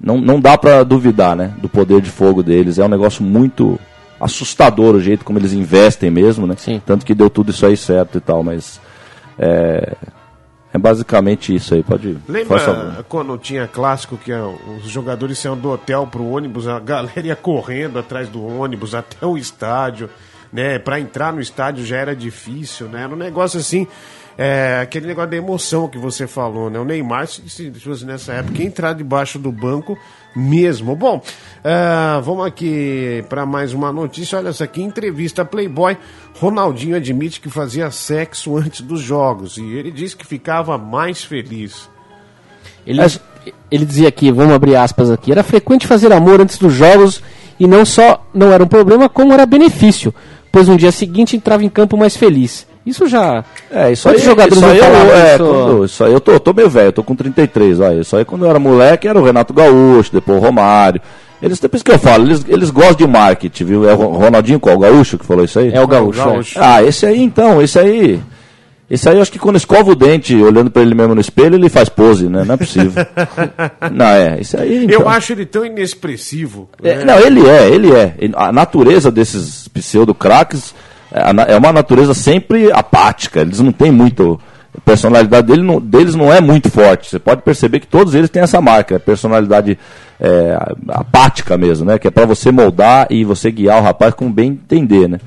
não, não dá para duvidar né, do poder de fogo deles. É um negócio muito assustador o jeito como eles investem mesmo, né? Sim. Tanto que deu tudo isso aí certo e tal, mas é, é basicamente isso aí. Pode. Lembra quando tinha clássico que ah, os jogadores saíam do hotel pro ônibus, a galera ia correndo atrás do ônibus até o estádio, né? Pra entrar no estádio já era difícil, né? Era um negócio assim, é, aquele negócio da emoção que você falou, né? O Neymar, se, se fosse nessa época, entrar debaixo do banco mesmo. Bom, ah, vamos aqui para mais uma notícia. Olha essa aqui, entrevista Playboy. Ronaldinho admite que fazia sexo antes dos jogos e ele disse que ficava mais feliz. Ele, ele dizia aqui, vamos abrir aspas aqui, era frequente fazer amor antes dos jogos e não só não era um problema, como era benefício, pois no dia seguinte entrava em campo mais feliz. Isso já. É, isso aí, jogadores isso aí eu, é, isso? quando- isso aí eu tô, tô meio velho, eu tô com 33, olha. Isso aí quando eu era moleque era o Renato Gaúcho, depois o Romário. Eles, depois que eu falo, eles, eles gostam de marketing, viu? É o Ronaldinho qual? O Gaúcho que falou isso aí? É o Gaúcho. Gaúcho. Ah, esse aí então, esse aí. Esse aí eu acho que quando escova o dente, olhando pra ele mesmo no espelho, ele faz pose, né? Não é possível. não, é, esse aí. Então. Eu acho ele tão inexpressivo. É, né? Não, ele é, ele é. A natureza desses pseudo-craques é é uma natureza sempre apática. Eles não têm muito. A personalidade dele não- deles não é muito forte. Você pode perceber que todos eles têm essa marca, a personalidade é, apática mesmo, né? Que é para você moldar e você guiar o rapaz como bem entender, né?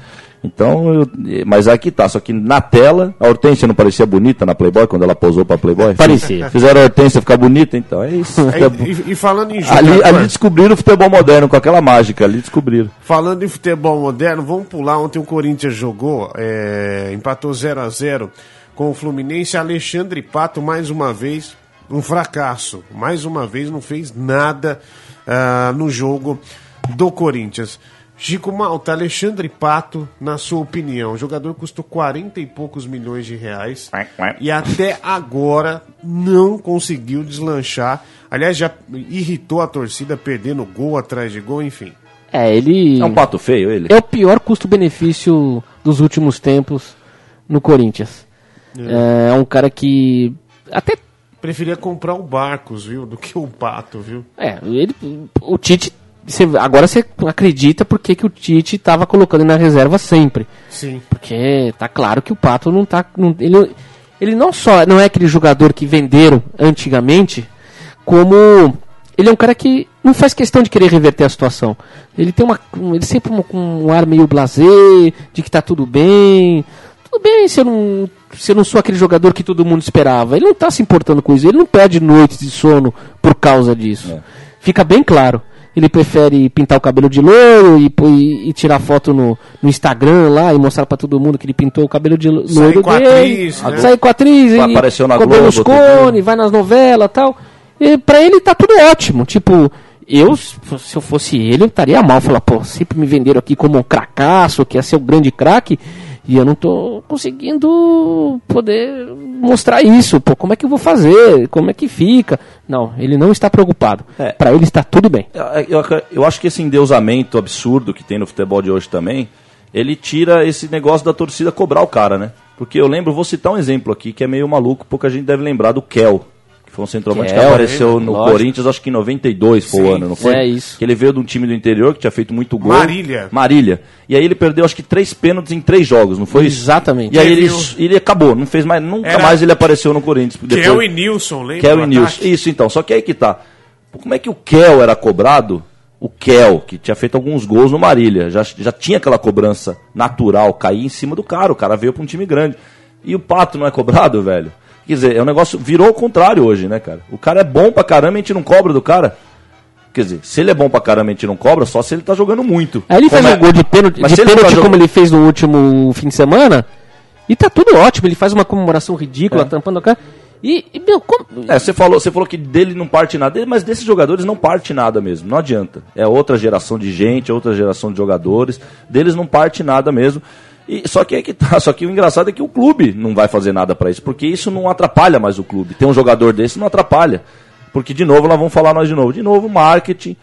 Então, eu- mas aqui tá, só que na tela, a Hortência não parecia bonita na Playboy quando ela posou pra Playboy? Parecia. Fizeram a Hortência ficar bonita, então é isso. É, e, e falando em Ali, jogador, ali descobriram o futebol moderno com aquela mágica, ali descobriram. falando em futebol moderno, vamos pular. Ontem o Corinthians jogou, é, empatou 0 a 0 com o Fluminense. Alexandre Pato, mais uma vez, um fracasso. Mais uma vez, não fez nada ah, no jogo do Corinthians. Chico Malta, Alexandre Pato, na sua opinião, o jogador custou 40 e poucos milhões de reais e até agora não conseguiu deslanchar. Aliás, já irritou a torcida perdendo gol atrás de gol, enfim. É, ele. É um pato feio ele. É o pior custo-benefício dos últimos tempos no Corinthians. É, é um cara que até Preferia comprar o Barcos, viu? Do que o Pato, viu? É, ele, o Tite. Cê- agora você acredita porque que o Tite estava colocando ele na reserva sempre. Sim. Porque tá claro que o Pato não tá. não- ele, ele não só não é aquele jogador que venderam antigamente, como ele é um cara que não faz questão de querer reverter a situação. Ele tem uma. um- ele sempre um, com um ar meio blasé, de que tá tudo bem. Tudo bem se eu não. Se eu não sou aquele jogador que todo mundo esperava. Ele não tá se importando com isso, ele não perde noites de sono por causa disso. Fica bem claro. Ele prefere pintar o cabelo de loiro e, e- e tirar foto no, no Instagram lá e mostrar pra todo mundo que ele pintou o cabelo de lo- Sair loiro com a dele. atriz, né? Sair com a atriz, Vai- e apareceu na com Globo, Berluscone, TV. vai nas novelas e tal. E pra ele tá tudo ótimo. Tipo, eu, se eu fosse ele, eu estaria mal. Falar, pô, sempre me venderam aqui como um cracaço, que ia ser o grande craque. E eu não tô conseguindo poder mostrar isso. Pô, como é que eu vou fazer? Como é que fica? Não, ele não está preocupado. É. Pra ele está tudo bem. Eu, eu- eu acho que esse endeusamento absurdo que tem no futebol de hoje também, ele tira esse negócio da torcida cobrar o cara, né? Porque eu lembro, vou citar um exemplo aqui que é meio maluco, pouca gente deve lembrar do Kel, que foi um centroavante que Kel, apareceu no lógico. Corinthians, acho que em 92 foi o Sim, ano, não foi? é isso. Que ele veio de um time do interior que tinha feito muito gol. Marília. Marília. E aí ele perdeu acho que três pênaltis em três jogos, não foi isso? Exatamente. E aí ele, ele acabou, não fez mais, nunca Era- mais ele apareceu no Corinthians. depois- Kel e Nilson, lembra? Kel e Nilson. Isso, então. Só que aí que tá. Como é que o Kel era cobrado? O Kel, que tinha feito alguns gols no Marília, já, já tinha aquela cobrança natural, cair em cima do cara. O cara veio pra um time grande. E o Pato não é cobrado, velho? Quer dizer, é um negócio. Virou o contrário hoje, né, cara? O cara é bom pra caramba e a gente não cobra do cara. Quer dizer, se ele é bom pra caramba a gente não cobra, só se ele tá jogando muito. Aí ele fez Como um é- gol de pênalti, Mas de se ele pênalti tá como jogando- ele fez no último fim de semana. E tá tudo ótimo. Ele faz uma comemoração ridícula, É. tampando a cara. E, e, meu, como- É, você falou, você falou que dele não parte nada, mas desses jogadores não parte nada mesmo, não adianta. É outra geração de gente, é outra geração de jogadores, deles não parte nada mesmo. E, só que é que tá, só que o engraçado é que o clube não vai fazer nada pra isso, porque isso não atrapalha mais o clube. Ter um jogador desse não atrapalha. Porque de novo, lá vamos falar nós de novo. De novo, marketing.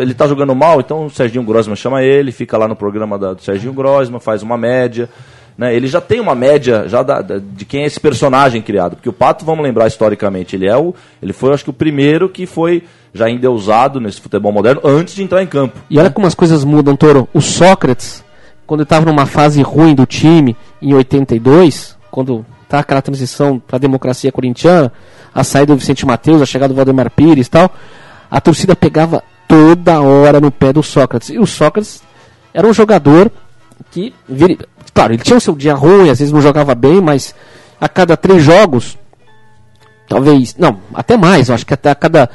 Ele tá jogando mal, então o Serginho Grossman chama ele, fica lá no programa da- do Serginho Grossman, faz uma média. Né? Ele já tem uma média já da- da- de quem é esse personagem criado. Porque o Pato, vamos lembrar historicamente, ele é o. Ele foi, acho que, o primeiro que foi já endeusado nesse futebol moderno antes de entrar em campo. E olha como as coisas mudam, Toro. O Sócrates, quando estava numa fase ruim do time, em 82, quando tá aquela transição para a democracia corintiana, a saída do Vicente Mateus, a chegada do Valdemar Pires e tal, a torcida pegava toda hora no pé do Sócrates. E o Sócrates era um jogador que, claro, ele tinha o seu dia ruim, às vezes não jogava bem, mas a cada três jogos, talvez, não, até mais, eu acho que até a cada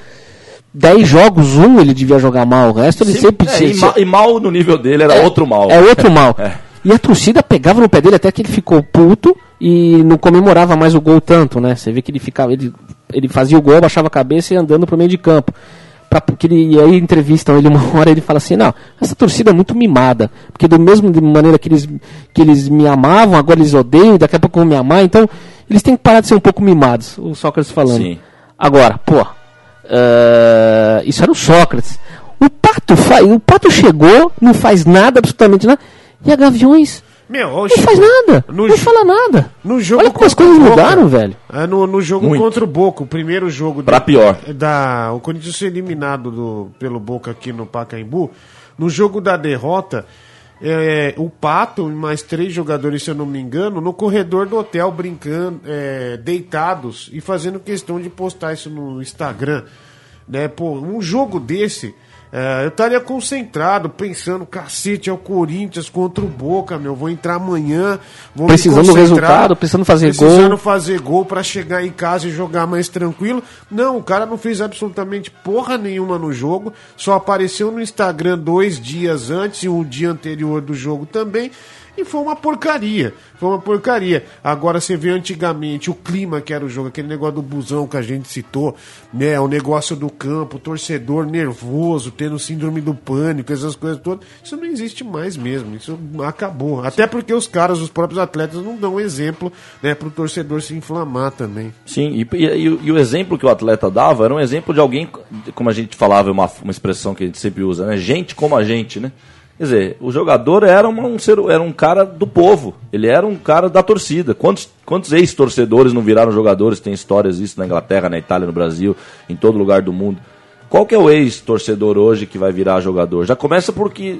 10 jogos, um ele devia jogar mal, o resto ele sempre... É, e, se- ma- e mal no nível dele era outro mal. é outro mal. É. E a torcida pegava no pé dele até que ele ficou puto e não comemorava mais o gol tanto, né? Você vê que ele ficava, ele, ele fazia o gol, baixava a cabeça e andando pro meio de campo. Pra, porque ele, e aí entrevistam ele uma hora ele fala assim, não, essa torcida é muito mimada, porque do mesmo maneira que eles, que eles me amavam, agora eles odeiam, e daqui a pouco vão me amar, então eles têm que parar de ser um pouco mimados, o Sócrates falando. Sim. Agora, pô, eh, isso era o Sócrates. O Pato, o Pato chegou, não faz nada, absolutamente nada, e a Gaviões Meu, não faz nada, No não fala nada. No jogo Olha como as coisas Boca. mudaram, velho. É, no, no jogo Muito. contra o Boca, o primeiro jogo Pra pior. da o Corinthians ser eliminado do, pelo Boca aqui no Pacaembu, no jogo da derrota, é, o Pato e mais três jogadores, se eu não me engano, no corredor do hotel brincando, é, deitados e fazendo questão de postar isso no Instagram, né? Pô, um jogo desse é, eu estaria concentrado, pensando, cacete, é o Corinthians contra o Boca, meu. Vou entrar amanhã, vou Precisando do resultado, precisando fazer precisando gol. fazer gol pra chegar em casa e jogar mais tranquilo. Não, o cara não fez absolutamente porra nenhuma no jogo, só apareceu no Instagram dois dias antes e um dia anterior do jogo também. E foi uma porcaria. Foi uma porcaria. Agora você vê antigamente o clima que era o jogo, aquele negócio do busão que a gente citou, né? O negócio do campo, torcedor nervoso, tendo síndrome do pânico, essas coisas todas. Isso não existe mais mesmo. Isso acabou. Até porque os caras, os próprios atletas, não dão exemplo, né, pro torcedor se inflamar também. Sim, e, e- e o- exemplo que o atleta dava era um exemplo de alguém, como a gente falava, uma, uma expressão que a gente sempre usa, né? Gente como a gente, né? Quer dizer, o jogador era, uma- um, ser, era um cara do povo, ele era um cara da torcida. Quantos, quantos ex-torcedores não viraram jogadores? Tem histórias disso na Inglaterra, na Itália, no Brasil, em todo lugar do mundo. Qual que é o ex-torcedor hoje que vai virar jogador? Já começa porque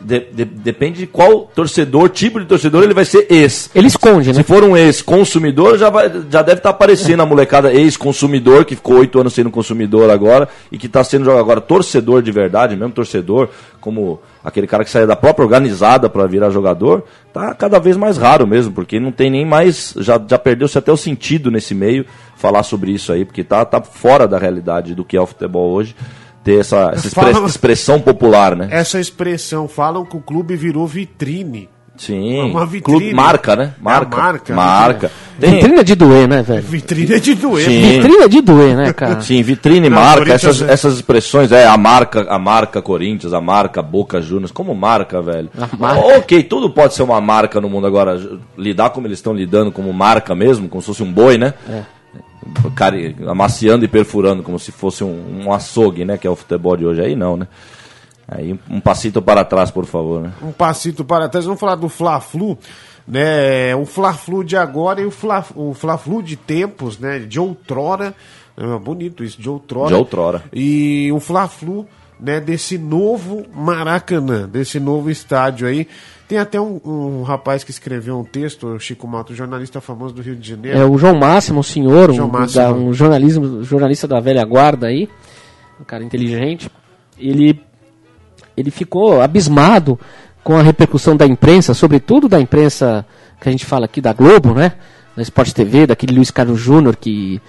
de- de- depende de qual torcedor, tipo de torcedor ele vai ser ex. Ele esconde, né? Se for um ex-consumidor, já, vai- já deve estar aparecendo a molecada ex-consumidor, que ficou oito anos sendo consumidor agora, e que está sendo jogador agora torcedor de verdade, mesmo torcedor, como aquele cara que saía da própria organizada para virar jogador, tá cada vez mais raro mesmo, porque não tem nem mais, já, já perdeu-se até o sentido nesse meio falar sobre isso aí, porque tá, tá fora da realidade do que é o futebol hoje, ter essa, essa expre- Fala- expressão popular, né? Essa expressão, falam que o clube virou vitrine. Sim, Uma vitrine. Clube- marca, né? É a Marca, marca, marca. Tem- Vitrine é de doer, né, velho? Vitrine é de doer. Sim. Vitrine é de doer, né, cara? Sim, vitrine, Não, marca, essas, é- essas expressões, é a marca, a marca Corinthians, a marca Boca Juniors, como marca, velho. Marca. Ok, tudo pode ser uma marca no mundo agora. Lidar como eles estão lidando como marca mesmo, como se fosse um boi, né? Cara, amaciando e perfurando como se fosse um, um açougue, né? Que é o futebol de hoje. Aí não, né? Aí um passito para trás, por favor, né? um passito para trás. Vamos falar do Fla-Flu, né? O Fla-Flu de agora e o Fla- Fla-Flu de tempos, né? De outrora. É bonito isso, de outrora. De outrora. E o Fla-Flu, né? Desse novo Maracanã, desse novo estádio aí. Tem até um, um rapaz que escreveu um texto, o Chico Mato, jornalista famoso do Rio de Janeiro. É o João Máximo, um senhor, um, João Máximo. da- um jornalismo, jornalista da velha guarda aí, um cara inteligente. Ele, ele ficou abismado com a repercussão da imprensa, sobretudo da imprensa que a gente fala aqui da Globo, né? Da Sport TV, daquele Luiz Carlos Júnior que.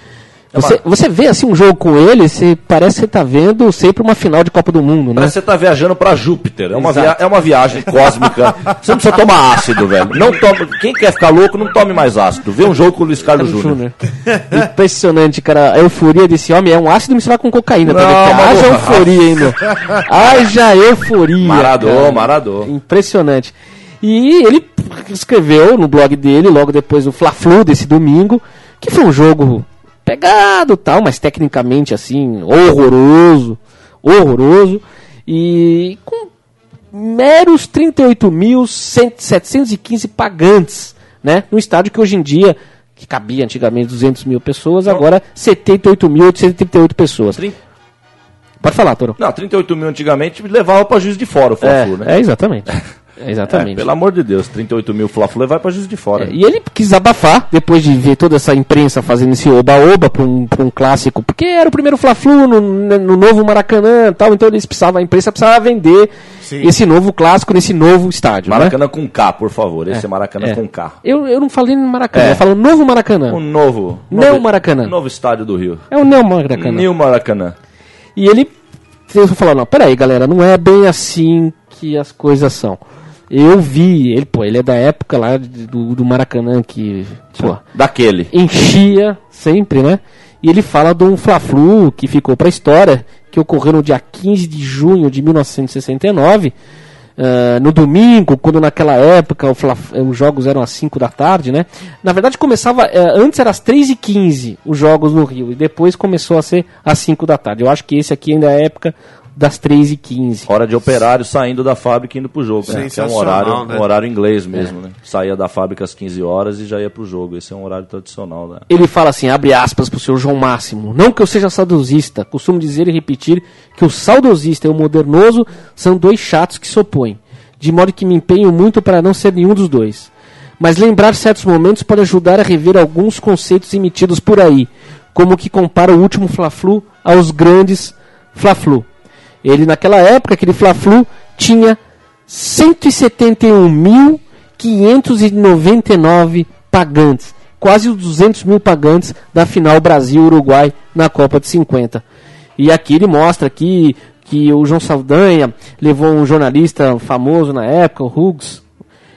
Você, você vê assim um jogo com ele, você parece que você tá vendo sempre uma final de Copa do Mundo, né? Parece que você tá viajando pra Júpiter. É uma, via- é uma viagem cósmica. Você não precisa tomar ácido, velho. Não tome, quem quer ficar louco, não tome mais ácido. Vê um jogo com o Luiz Carlos Júnior. Impressionante, cara. A euforia desse homem é um ácido misturado com cocaína. Não, mas- Haja euforia ainda. Haja euforia. Maradô, cara. Maradô. Impressionante. E ele escreveu no blog dele, logo depois do Fla-Flu desse domingo, que foi um jogo pegado tal, mas tecnicamente assim, horroroso. Horroroso. E com meros 38.715 pagantes, né? No estádio que hoje em dia, que cabia antigamente 200 mil pessoas, agora 78.838 pessoas. Trin- Pode falar, Toro. Não, 38 mil antigamente levava pra juiz de fora o Fla-Flu, né? É, é exatamente. É, exatamente. É, pelo amor de Deus, 38 mil Fla-Flu vai pra juiz de fora. É, e ele quis abafar, depois de ver toda essa imprensa fazendo esse oba-oba para um, pra um clássico, porque era o primeiro Fla-Flu no, no novo Maracanã e tal, então eles precisavam, a imprensa precisava vender Sim. esse novo clássico nesse novo estádio. né? Maracanã com K, por favor. Esse é, Maracanã É. com K. Eu, eu não falei no Maracanã, É. eu falo novo Maracanã. O novo. Não novo- Maracanã. Novo estádio do Rio. É o Neo Maracanã. New Maracanã. E ele falou, não, peraí, galera, não é bem assim que as coisas são. Eu vi, ele, pô, ele é da época lá do, do Maracanã que, pô, Daquele. enchia sempre, né? E ele fala de um Fla-Flu que ficou pra história, que ocorreu no dia 15 de junho de 1969, ah, no domingo, quando naquela época os jogos eram às 5 da tarde, né? Na verdade começava, eh, antes era às 3 e 15 os jogos no Rio, e depois começou a ser às 5 da tarde. Eu acho que esse aqui ainda é a época das 3 e 15 Hora de operário saindo da fábrica e indo pro jogo. Né? Que é um horário, né? um horário inglês mesmo, né? Saía da fábrica às 15 horas e já ia pro jogo. Esse é um horário tradicional, né? Ele fala assim, abre aspas pro seu João Máximo. Não que eu seja saudosista, costumo dizer e repetir que o saudosista e o modernoso são dois chatos que se opõem. De modo que me empenho muito para não ser nenhum dos dois. Mas lembrar certos momentos pode ajudar a rever alguns conceitos emitidos por aí, como o que compara o último Fla-Flu aos grandes Fla-Flu. Ele naquela época, aquele Fla-Flu, tinha 171.599 pagantes. Quase os 200 mil pagantes da final Brasil-Uruguai na Copa de 50. E aqui ele mostra que, que o João Saldanha levou um jornalista famoso na época, o Hughes,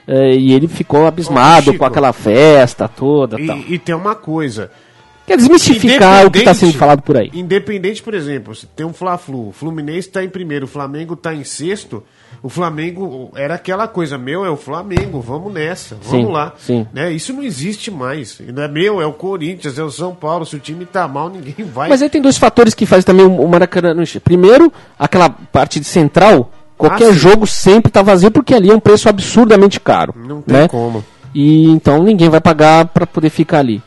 eh, e ele ficou abismado Chico. com aquela festa toda. tal. E, e tem uma coisa. Quer desmistificar o que está sendo falado por aí. Independente, por exemplo, se tem um Fla-Flu, o Fluminense está em primeiro, o Flamengo está em sexto, o Flamengo era aquela coisa, meu é o Flamengo, vamos nessa, vamos Sim, lá. sim. Né? Isso não existe mais. Não é meu, é o Corinthians, é o São Paulo, se o time tá mal, ninguém vai. Mas aí tem dois fatores que fazem também o Maracanã. Primeiro, aquela parte de central Qualquer Ah, jogo sempre tá vazio porque ali é um preço absurdamente caro. Não tem né? como. E então ninguém vai pagar para poder ficar ali.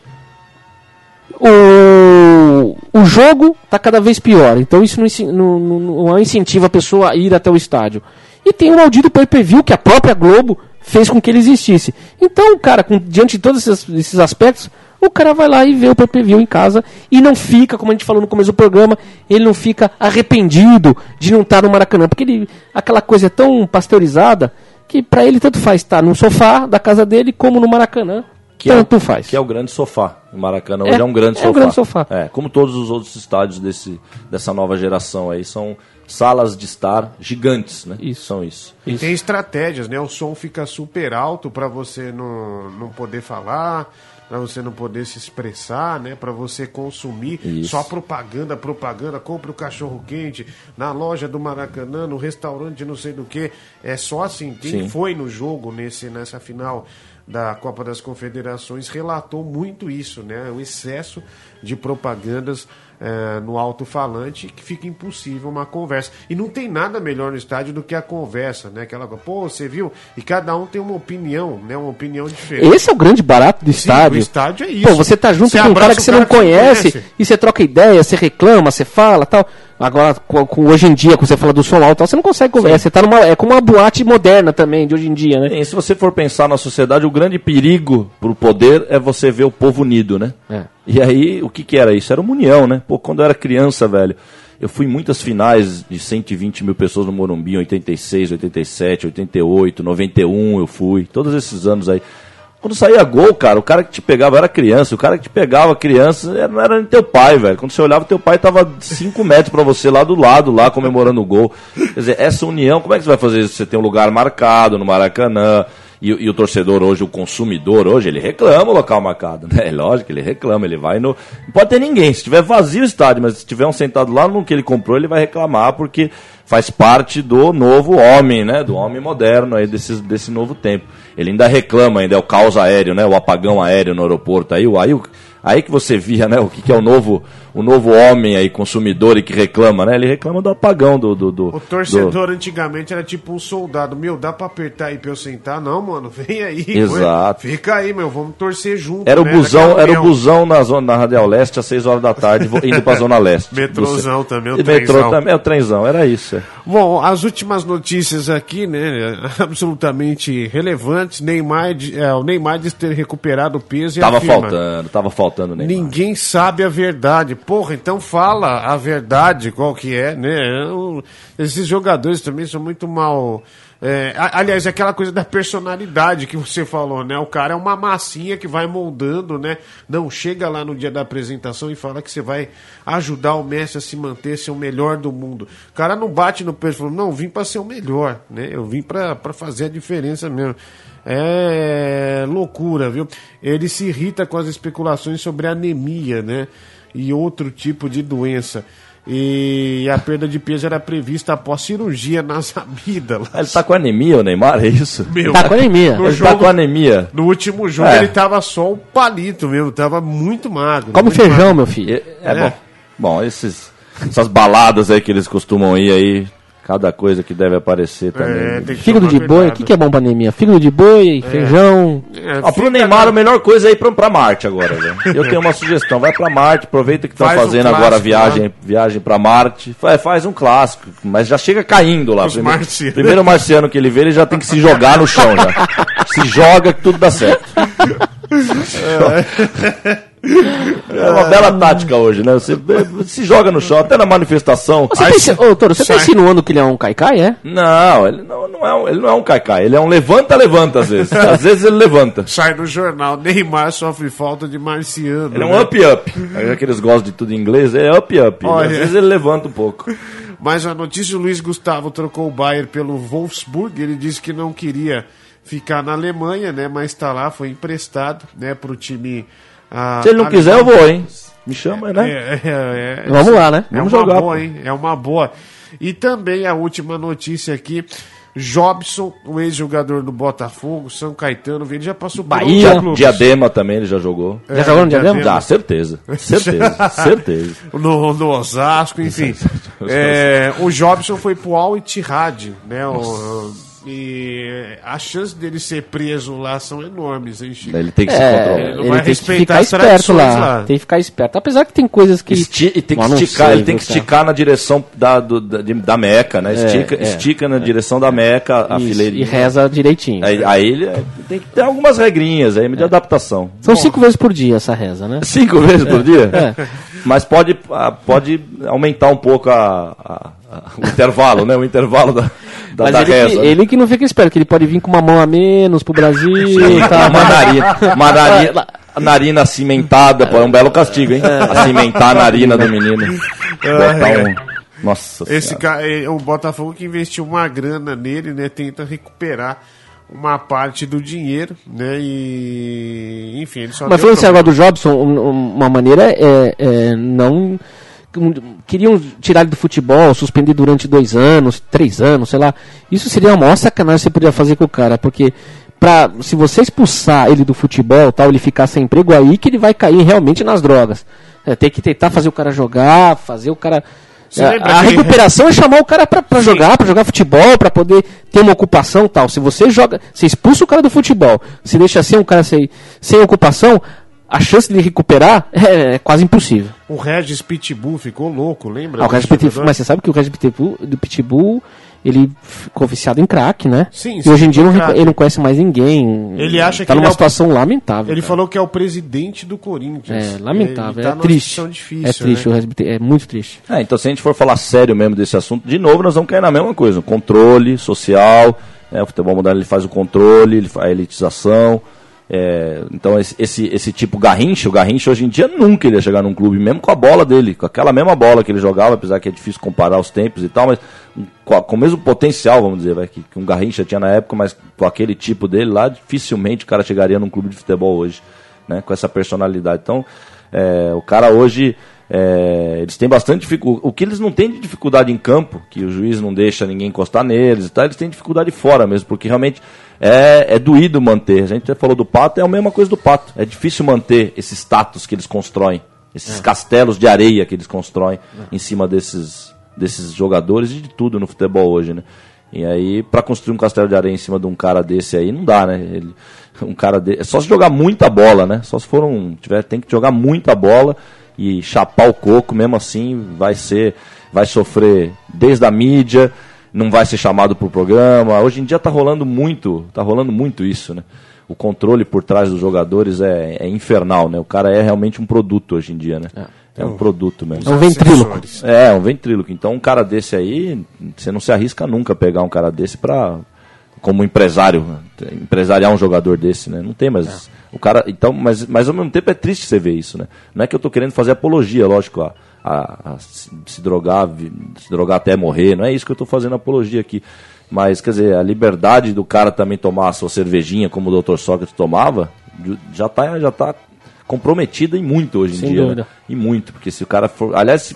O, o jogo tá cada vez pior, então isso não, não, não, incentiva a pessoa a ir até o estádio. E tem o maldito pay-per-view que a própria Globo fez com que ele existisse. Então, cara, com, diante de todos esses, esses aspectos, o cara vai lá e vê o pay-per-view em casa e não fica, como a gente falou no começo do programa, ele não fica arrependido de não estar no Maracanã, porque ele, aquela coisa é tão pasteurizada que pra ele tanto faz estar no sofá da casa dele como no Maracanã. Que é, tanto o- faz. que é o grande sofá. O Maracanã É, hoje é, um grande é sofá. um grande sofá. É, como todos os outros estádios desse, dessa nova geração aí, são salas de estar gigantes, né? Isso. São isso. E tem estratégias, né? O som fica super alto para você não, não poder falar, para você não poder se expressar, né? Para você consumir Isso. só propaganda, propaganda. Compre o cachorro quente na loja do Maracanã, no restaurante, não sei do que. É só assim. Quem Sim. foi no jogo nesse nessa final da Copa das Confederações relatou muito isso, né? O excesso de propagandas eh, no alto-falante que fica impossível uma conversa. E não tem nada melhor no estádio do que a conversa, né? Aquela coisa, pô, você viu? E cada um tem uma opinião, né? Uma opinião diferente. Esse é o grande barato do Sim, estádio. o estádio é isso. Pô, você tá junto Você com um cara que você não que conhece, conhece. e você troca ideia, você reclama, você fala tal. Agora, com, hoje em dia, quando você fala do som alto, tal, você não consegue conversar. Você tá numa. É como uma boate moderna também, de hoje em dia, né? E se você for pensar na sociedade, o grande perigo pro poder é você ver o povo unido, né? É. E aí, o que que era isso? Era uma união, né? Pô, quando eu era criança, velho, eu fui em muitas finais de 120 mil pessoas no Morumbi, em 86, 87, 88, 91 eu fui, todos esses anos aí. Quando saía gol, cara, o cara que te pegava era criança, o cara que te pegava criança era- não era nem teu pai, velho. Quando você olhava, teu pai tava 5 metros pra você lá do lado, lá comemorando o gol. Quer dizer, essa união, como é que você vai fazer isso? Você tem um lugar marcado no Maracanã, e, e o torcedor hoje, o consumidor hoje, ele reclama o local marcado, né? É lógico, ele reclama, ele vai no. Não pode ter ninguém. Se tiver vazio o estádio, mas se tiver um sentado lá no que ele comprou, ele vai reclamar, porque faz parte do novo homem, né? Do homem moderno aí, desse, desse novo tempo. Ele ainda reclama, ainda é o caos aéreo, né? O apagão aéreo no aeroporto. Aí, o- aí, o- aí que você via, né? O que, que é o novo, o novo homem aí, consumidor e que reclama, né? Ele reclama do apagão do. do, do O torcedor antigamente era tipo um soldado. Meu, dá pra apertar aí pra eu sentar? Não, mano, vem aí. Exato. ué. Fica aí, meu, vamos torcer junto. Era o né? busão, era o busão na zona na Radial Leste às 6 horas da tarde, indo pra Zona Leste. Metrôzão Do- também, o E metrô trenzão. também, é o trenzão, era isso. é. Bom, as últimas notícias aqui, né, absolutamente relevantes. Neymar, é, o Neymar diz ter recuperado o peso e Tava afirma, faltando, tava faltando Neymar. Ninguém sabe a verdade. Porra, então fala a verdade, qual que é, né? Eu- Esses jogadores também são muito mal. é, aliás, aquela coisa da personalidade que você falou, né? O cara é uma massinha que vai moldando, né? Não chega lá no dia da apresentação e fala que você vai ajudar o Messi a se manter, ser o melhor do mundo. O cara não bate no peito e fala, não, vim para ser o melhor, né? Eu vim para fazer a diferença mesmo. É loucura, viu? Ele se irrita com as especulações sobre anemia, né? E outro tipo de doença. E a perda de peso era prevista após cirurgia nas amígdalas. Ah, Ele tá com anemia, o Neymar, é isso? Meu, Tá com anemia. No Ele jogo- tá com anemia. No último jogo É. ele tava só o palito mesmo, tava muito magro. Come muito feijão, magro. meu filho. É, é É. bom. Bom, esses, essas baladas aí que eles costumam ir aí, cada coisa que deve aparecer também. É, tem que Fígado de boi, o que, que é bom pra anemia? Fígado de boi, feijão. É, Ó, pro Neymar, a melhor coisa é ir pra, pra Marte agora, velho. Eu tenho uma sugestão, vai pra Marte, aproveita que tá Faz um fazendo clássico agora a viagem, viagem pra Marte. Faz, faz um clássico, mas já chega caindo lá. Os marcianos. primeiro marciano que ele vê, ele já tem que se jogar no chão já. Se joga que tudo dá certo. É uma bela tática hoje, né? Você se joga no chão, até na manifestação. Você Aí tá, insi- Ô, Toro, você tá sai. insinuando que ele é um caicai, é? Não, ele não, não é um, ele não é um caicai, ele é um levanta-levanta às vezes. Às vezes ele levanta. Sai no jornal, Neymar sofre falta de marciano. Ele é né? um up-up. Já que eles gostam de tudo em inglês, é up-up. Às vezes ele levanta um pouco. Mas a notícia, o Luiz Gustavo trocou o Bayern pelo Wolfsburg. Ele disse que não queria ficar na Alemanha, né? Mas está lá, foi emprestado, né? Para o time. Ah, Se ele não quiser, eu vou, hein? Me chama, né? É, é, é, Vamos lá, né? É Vamos uma jogar, boa, hein? É uma boa. E também a última notícia aqui. Jobson, o ex-jogador do Botafogo, São Caetano, ele já passou por Bahia. outros clubes. Diadema também ele já jogou. Já jogou no Diadema? Já, certeza. Certeza, certeza. No, no Osasco, enfim. É, o Jobson foi pro Al Ittihad, né? O, e a chance dele ser preso lá são enormes, hein, Chico? Ele tem que se É, controlar. Ele não ele vai tem que respeitar ficar as tradições lá. lá. Tem que ficar esperto. Apesar que tem coisas que. Esti- e tem que esticar, sei, ele tem que cara? esticar na direção da, do- da, de- da Meca, né? Estica, é. estica na direção da Meca a Isso, fileirinha. e reza direitinho. Aí, aí ele é- tem que ter algumas regrinhas aí de adaptação. São cinco vezes por dia essa reza, né? Cinco vezes por dia? É. Mas pode, ah, pode aumentar um pouco a, a- a- o intervalo, né? O intervalo da, da, Mas da ele, reza. que, né? ele que não fica esperto, que ele pode vir com uma mão a menos pro Brasil e tal. Uma narina, uma narina, a narina cimentada, pô, é um belo castigo, hein? Acimentar a narina do menino. Botar um. Nossa Esse cara, é, o Botafogo que investiu uma grana nele, né? Tenta recuperar uma parte do dinheiro, né? E enfim, ele só Mas falando assim agora do Jobson, um- um- uma maneira é, é não. Queriam tirar ele do futebol, suspender durante dois anos, três anos, sei lá. Isso seria a maior sacanagem que você poderia fazer com o cara, porque pra, se você expulsar ele do futebol, tal, ele ficar sem emprego, aí que ele vai cair realmente nas drogas. É, tem que tentar fazer o cara jogar, fazer o cara. É, a aquele- recuperação é chamar o cara pra, pra jogar, pra jogar futebol, pra poder ter uma ocupação tal. Se você joga, você expulsa o cara do futebol, se deixa assim um cara sem, sem ocupação, a chance de recuperar é, é quase impossível. O Regis Pitbull ficou louco, lembra? Ah, o Regis Pitbull, mas você sabe que o Regis Pitbull, do Pitbull, ele ficou viciado em crack, né? Sim, e sim, hoje em dia não ele não conhece mais ninguém. Ele acha tá que ele numa é o- situação lamentável. Ele cara. falou que é o presidente do Corinthians. É, lamentável, Ele tá é numa triste. situação difícil, é triste, né? o Regis Pitbull, é muito triste. É, então se a gente for falar sério mesmo desse assunto, de novo nós vamos cair na mesma coisa. O controle social, né, o futebol moderno ele faz o controle, ele faz a elitização. É, então esse, esse, esse tipo Garrincha, o Garrincha hoje em dia nunca ele ia chegar num clube, mesmo com a bola dele, com aquela mesma bola que ele jogava, apesar que é difícil comparar os tempos e tal, mas com, a- com o mesmo potencial, vamos dizer, vai, que, que um Garrincha tinha na época, mas com aquele tipo dele lá, dificilmente o cara chegaria num clube de futebol hoje, né, com essa personalidade. Então, é, o cara hoje, é, eles têm bastante dificuldade. O que eles não têm de dificuldade em campo, que o juiz não deixa ninguém encostar neles e tal, eles têm dificuldade fora mesmo, porque realmente é, é doído manter. A gente até falou do Pato, é a mesma coisa do Pato. É difícil manter esse status que eles constroem, esses castelos de areia que eles constroem em cima desses, desses jogadores e de tudo no futebol hoje, né? E aí, pra construir um castelo de areia em cima de um cara desse aí, não dá, né? Ele, um cara de, é só se jogar muita bola, né? Só se for um. Tiver, tem que jogar muita bola e chapar o coco, mesmo assim, vai ser. Vai sofrer desde a mídia, não vai ser chamado pro programa. Hoje em dia tá rolando muito, tá rolando muito isso, né? O controle por trás dos jogadores é, é infernal, né? O cara é realmente um produto hoje em dia, né? É, um produto mesmo. É um ventríloco. É, um ventríloco. Então, um cara desse aí, você não se arrisca nunca a pegar um cara desse pra. Como empresário, empresariar um jogador desse, né? Não tem, mas. O cara. Então, mas, mas ao mesmo tempo é triste você ver isso, né? Não é que eu tô querendo fazer apologia, lógico, a, a, a se, se drogar, se drogar até morrer. Não é isso que eu tô fazendo apologia aqui. Mas, quer dizer, a liberdade do cara também tomar a sua cervejinha, como o Dr. Sócrates tomava, já tá, já tá comprometida em muito hoje em Sem dia. né? E muito, porque se o cara for. Aliás,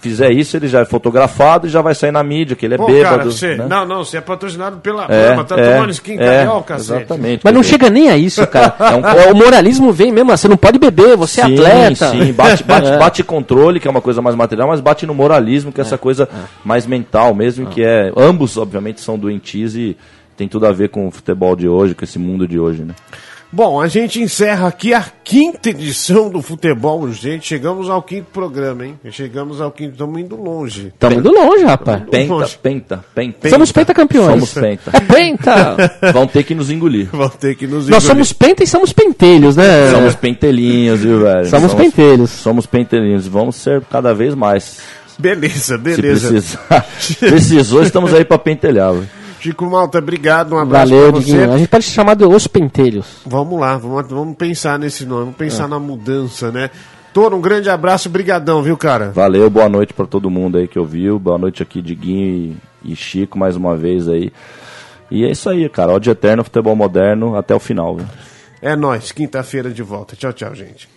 fizer isso, ele já é fotografado e já vai sair na mídia, que ele é Pô, bêbado. cara, você, né? não, não, você é patrocinado pela É, Brahma, tá é, tomando skin é, carioca. Exatamente. Mas não chega nem a isso, cara. É o moralismo vem mesmo, você não pode beber, você é sim, atleta. Sim, bate, bate, É. bate controle, que é uma coisa mais material, mas bate no moralismo, que é essa coisa mais mental mesmo, que é. Ambos, obviamente, são doentios e tem tudo a ver com o futebol de hoje, com esse mundo de hoje, né? Bom, a gente encerra aqui a quinta edição do Futebol Urgente. Chegamos ao quinto programa, hein? Chegamos ao quinto, estamos indo longe. Estamos indo longe, rapaz. Penta, Longe. penta, penta. Somos pentacampeões. Somos penta. É penta! Vão ter que nos engolir. Vão ter que nos Nós engolir. somos penta e somos pentelhos, né? Somos pentelinhos, viu, velho? Somos pentelhos. Somos pentelinhos. Vamos ser cada vez mais. Beleza, Se beleza. precisar. Precisou, estamos aí pra pentelhar, velho. Chico Malta, obrigado, um abraço Valeu, pra você. Diguinho. A gente pode se chamar de Os Pentelhos. Vamos lá, vamos, vamos pensar nesse nome, vamos É. pensar na mudança, né? Toro, um grande abraço, brigadão, viu, cara? Valeu, boa noite pra todo mundo aí que ouviu. Boa noite aqui, Diguinho e, e Chico, mais uma vez aí. E é isso aí, cara. Ódio eterno, futebol moderno, até o final, viu? É nóis, quinta-feira de volta. Tchau, tchau, gente.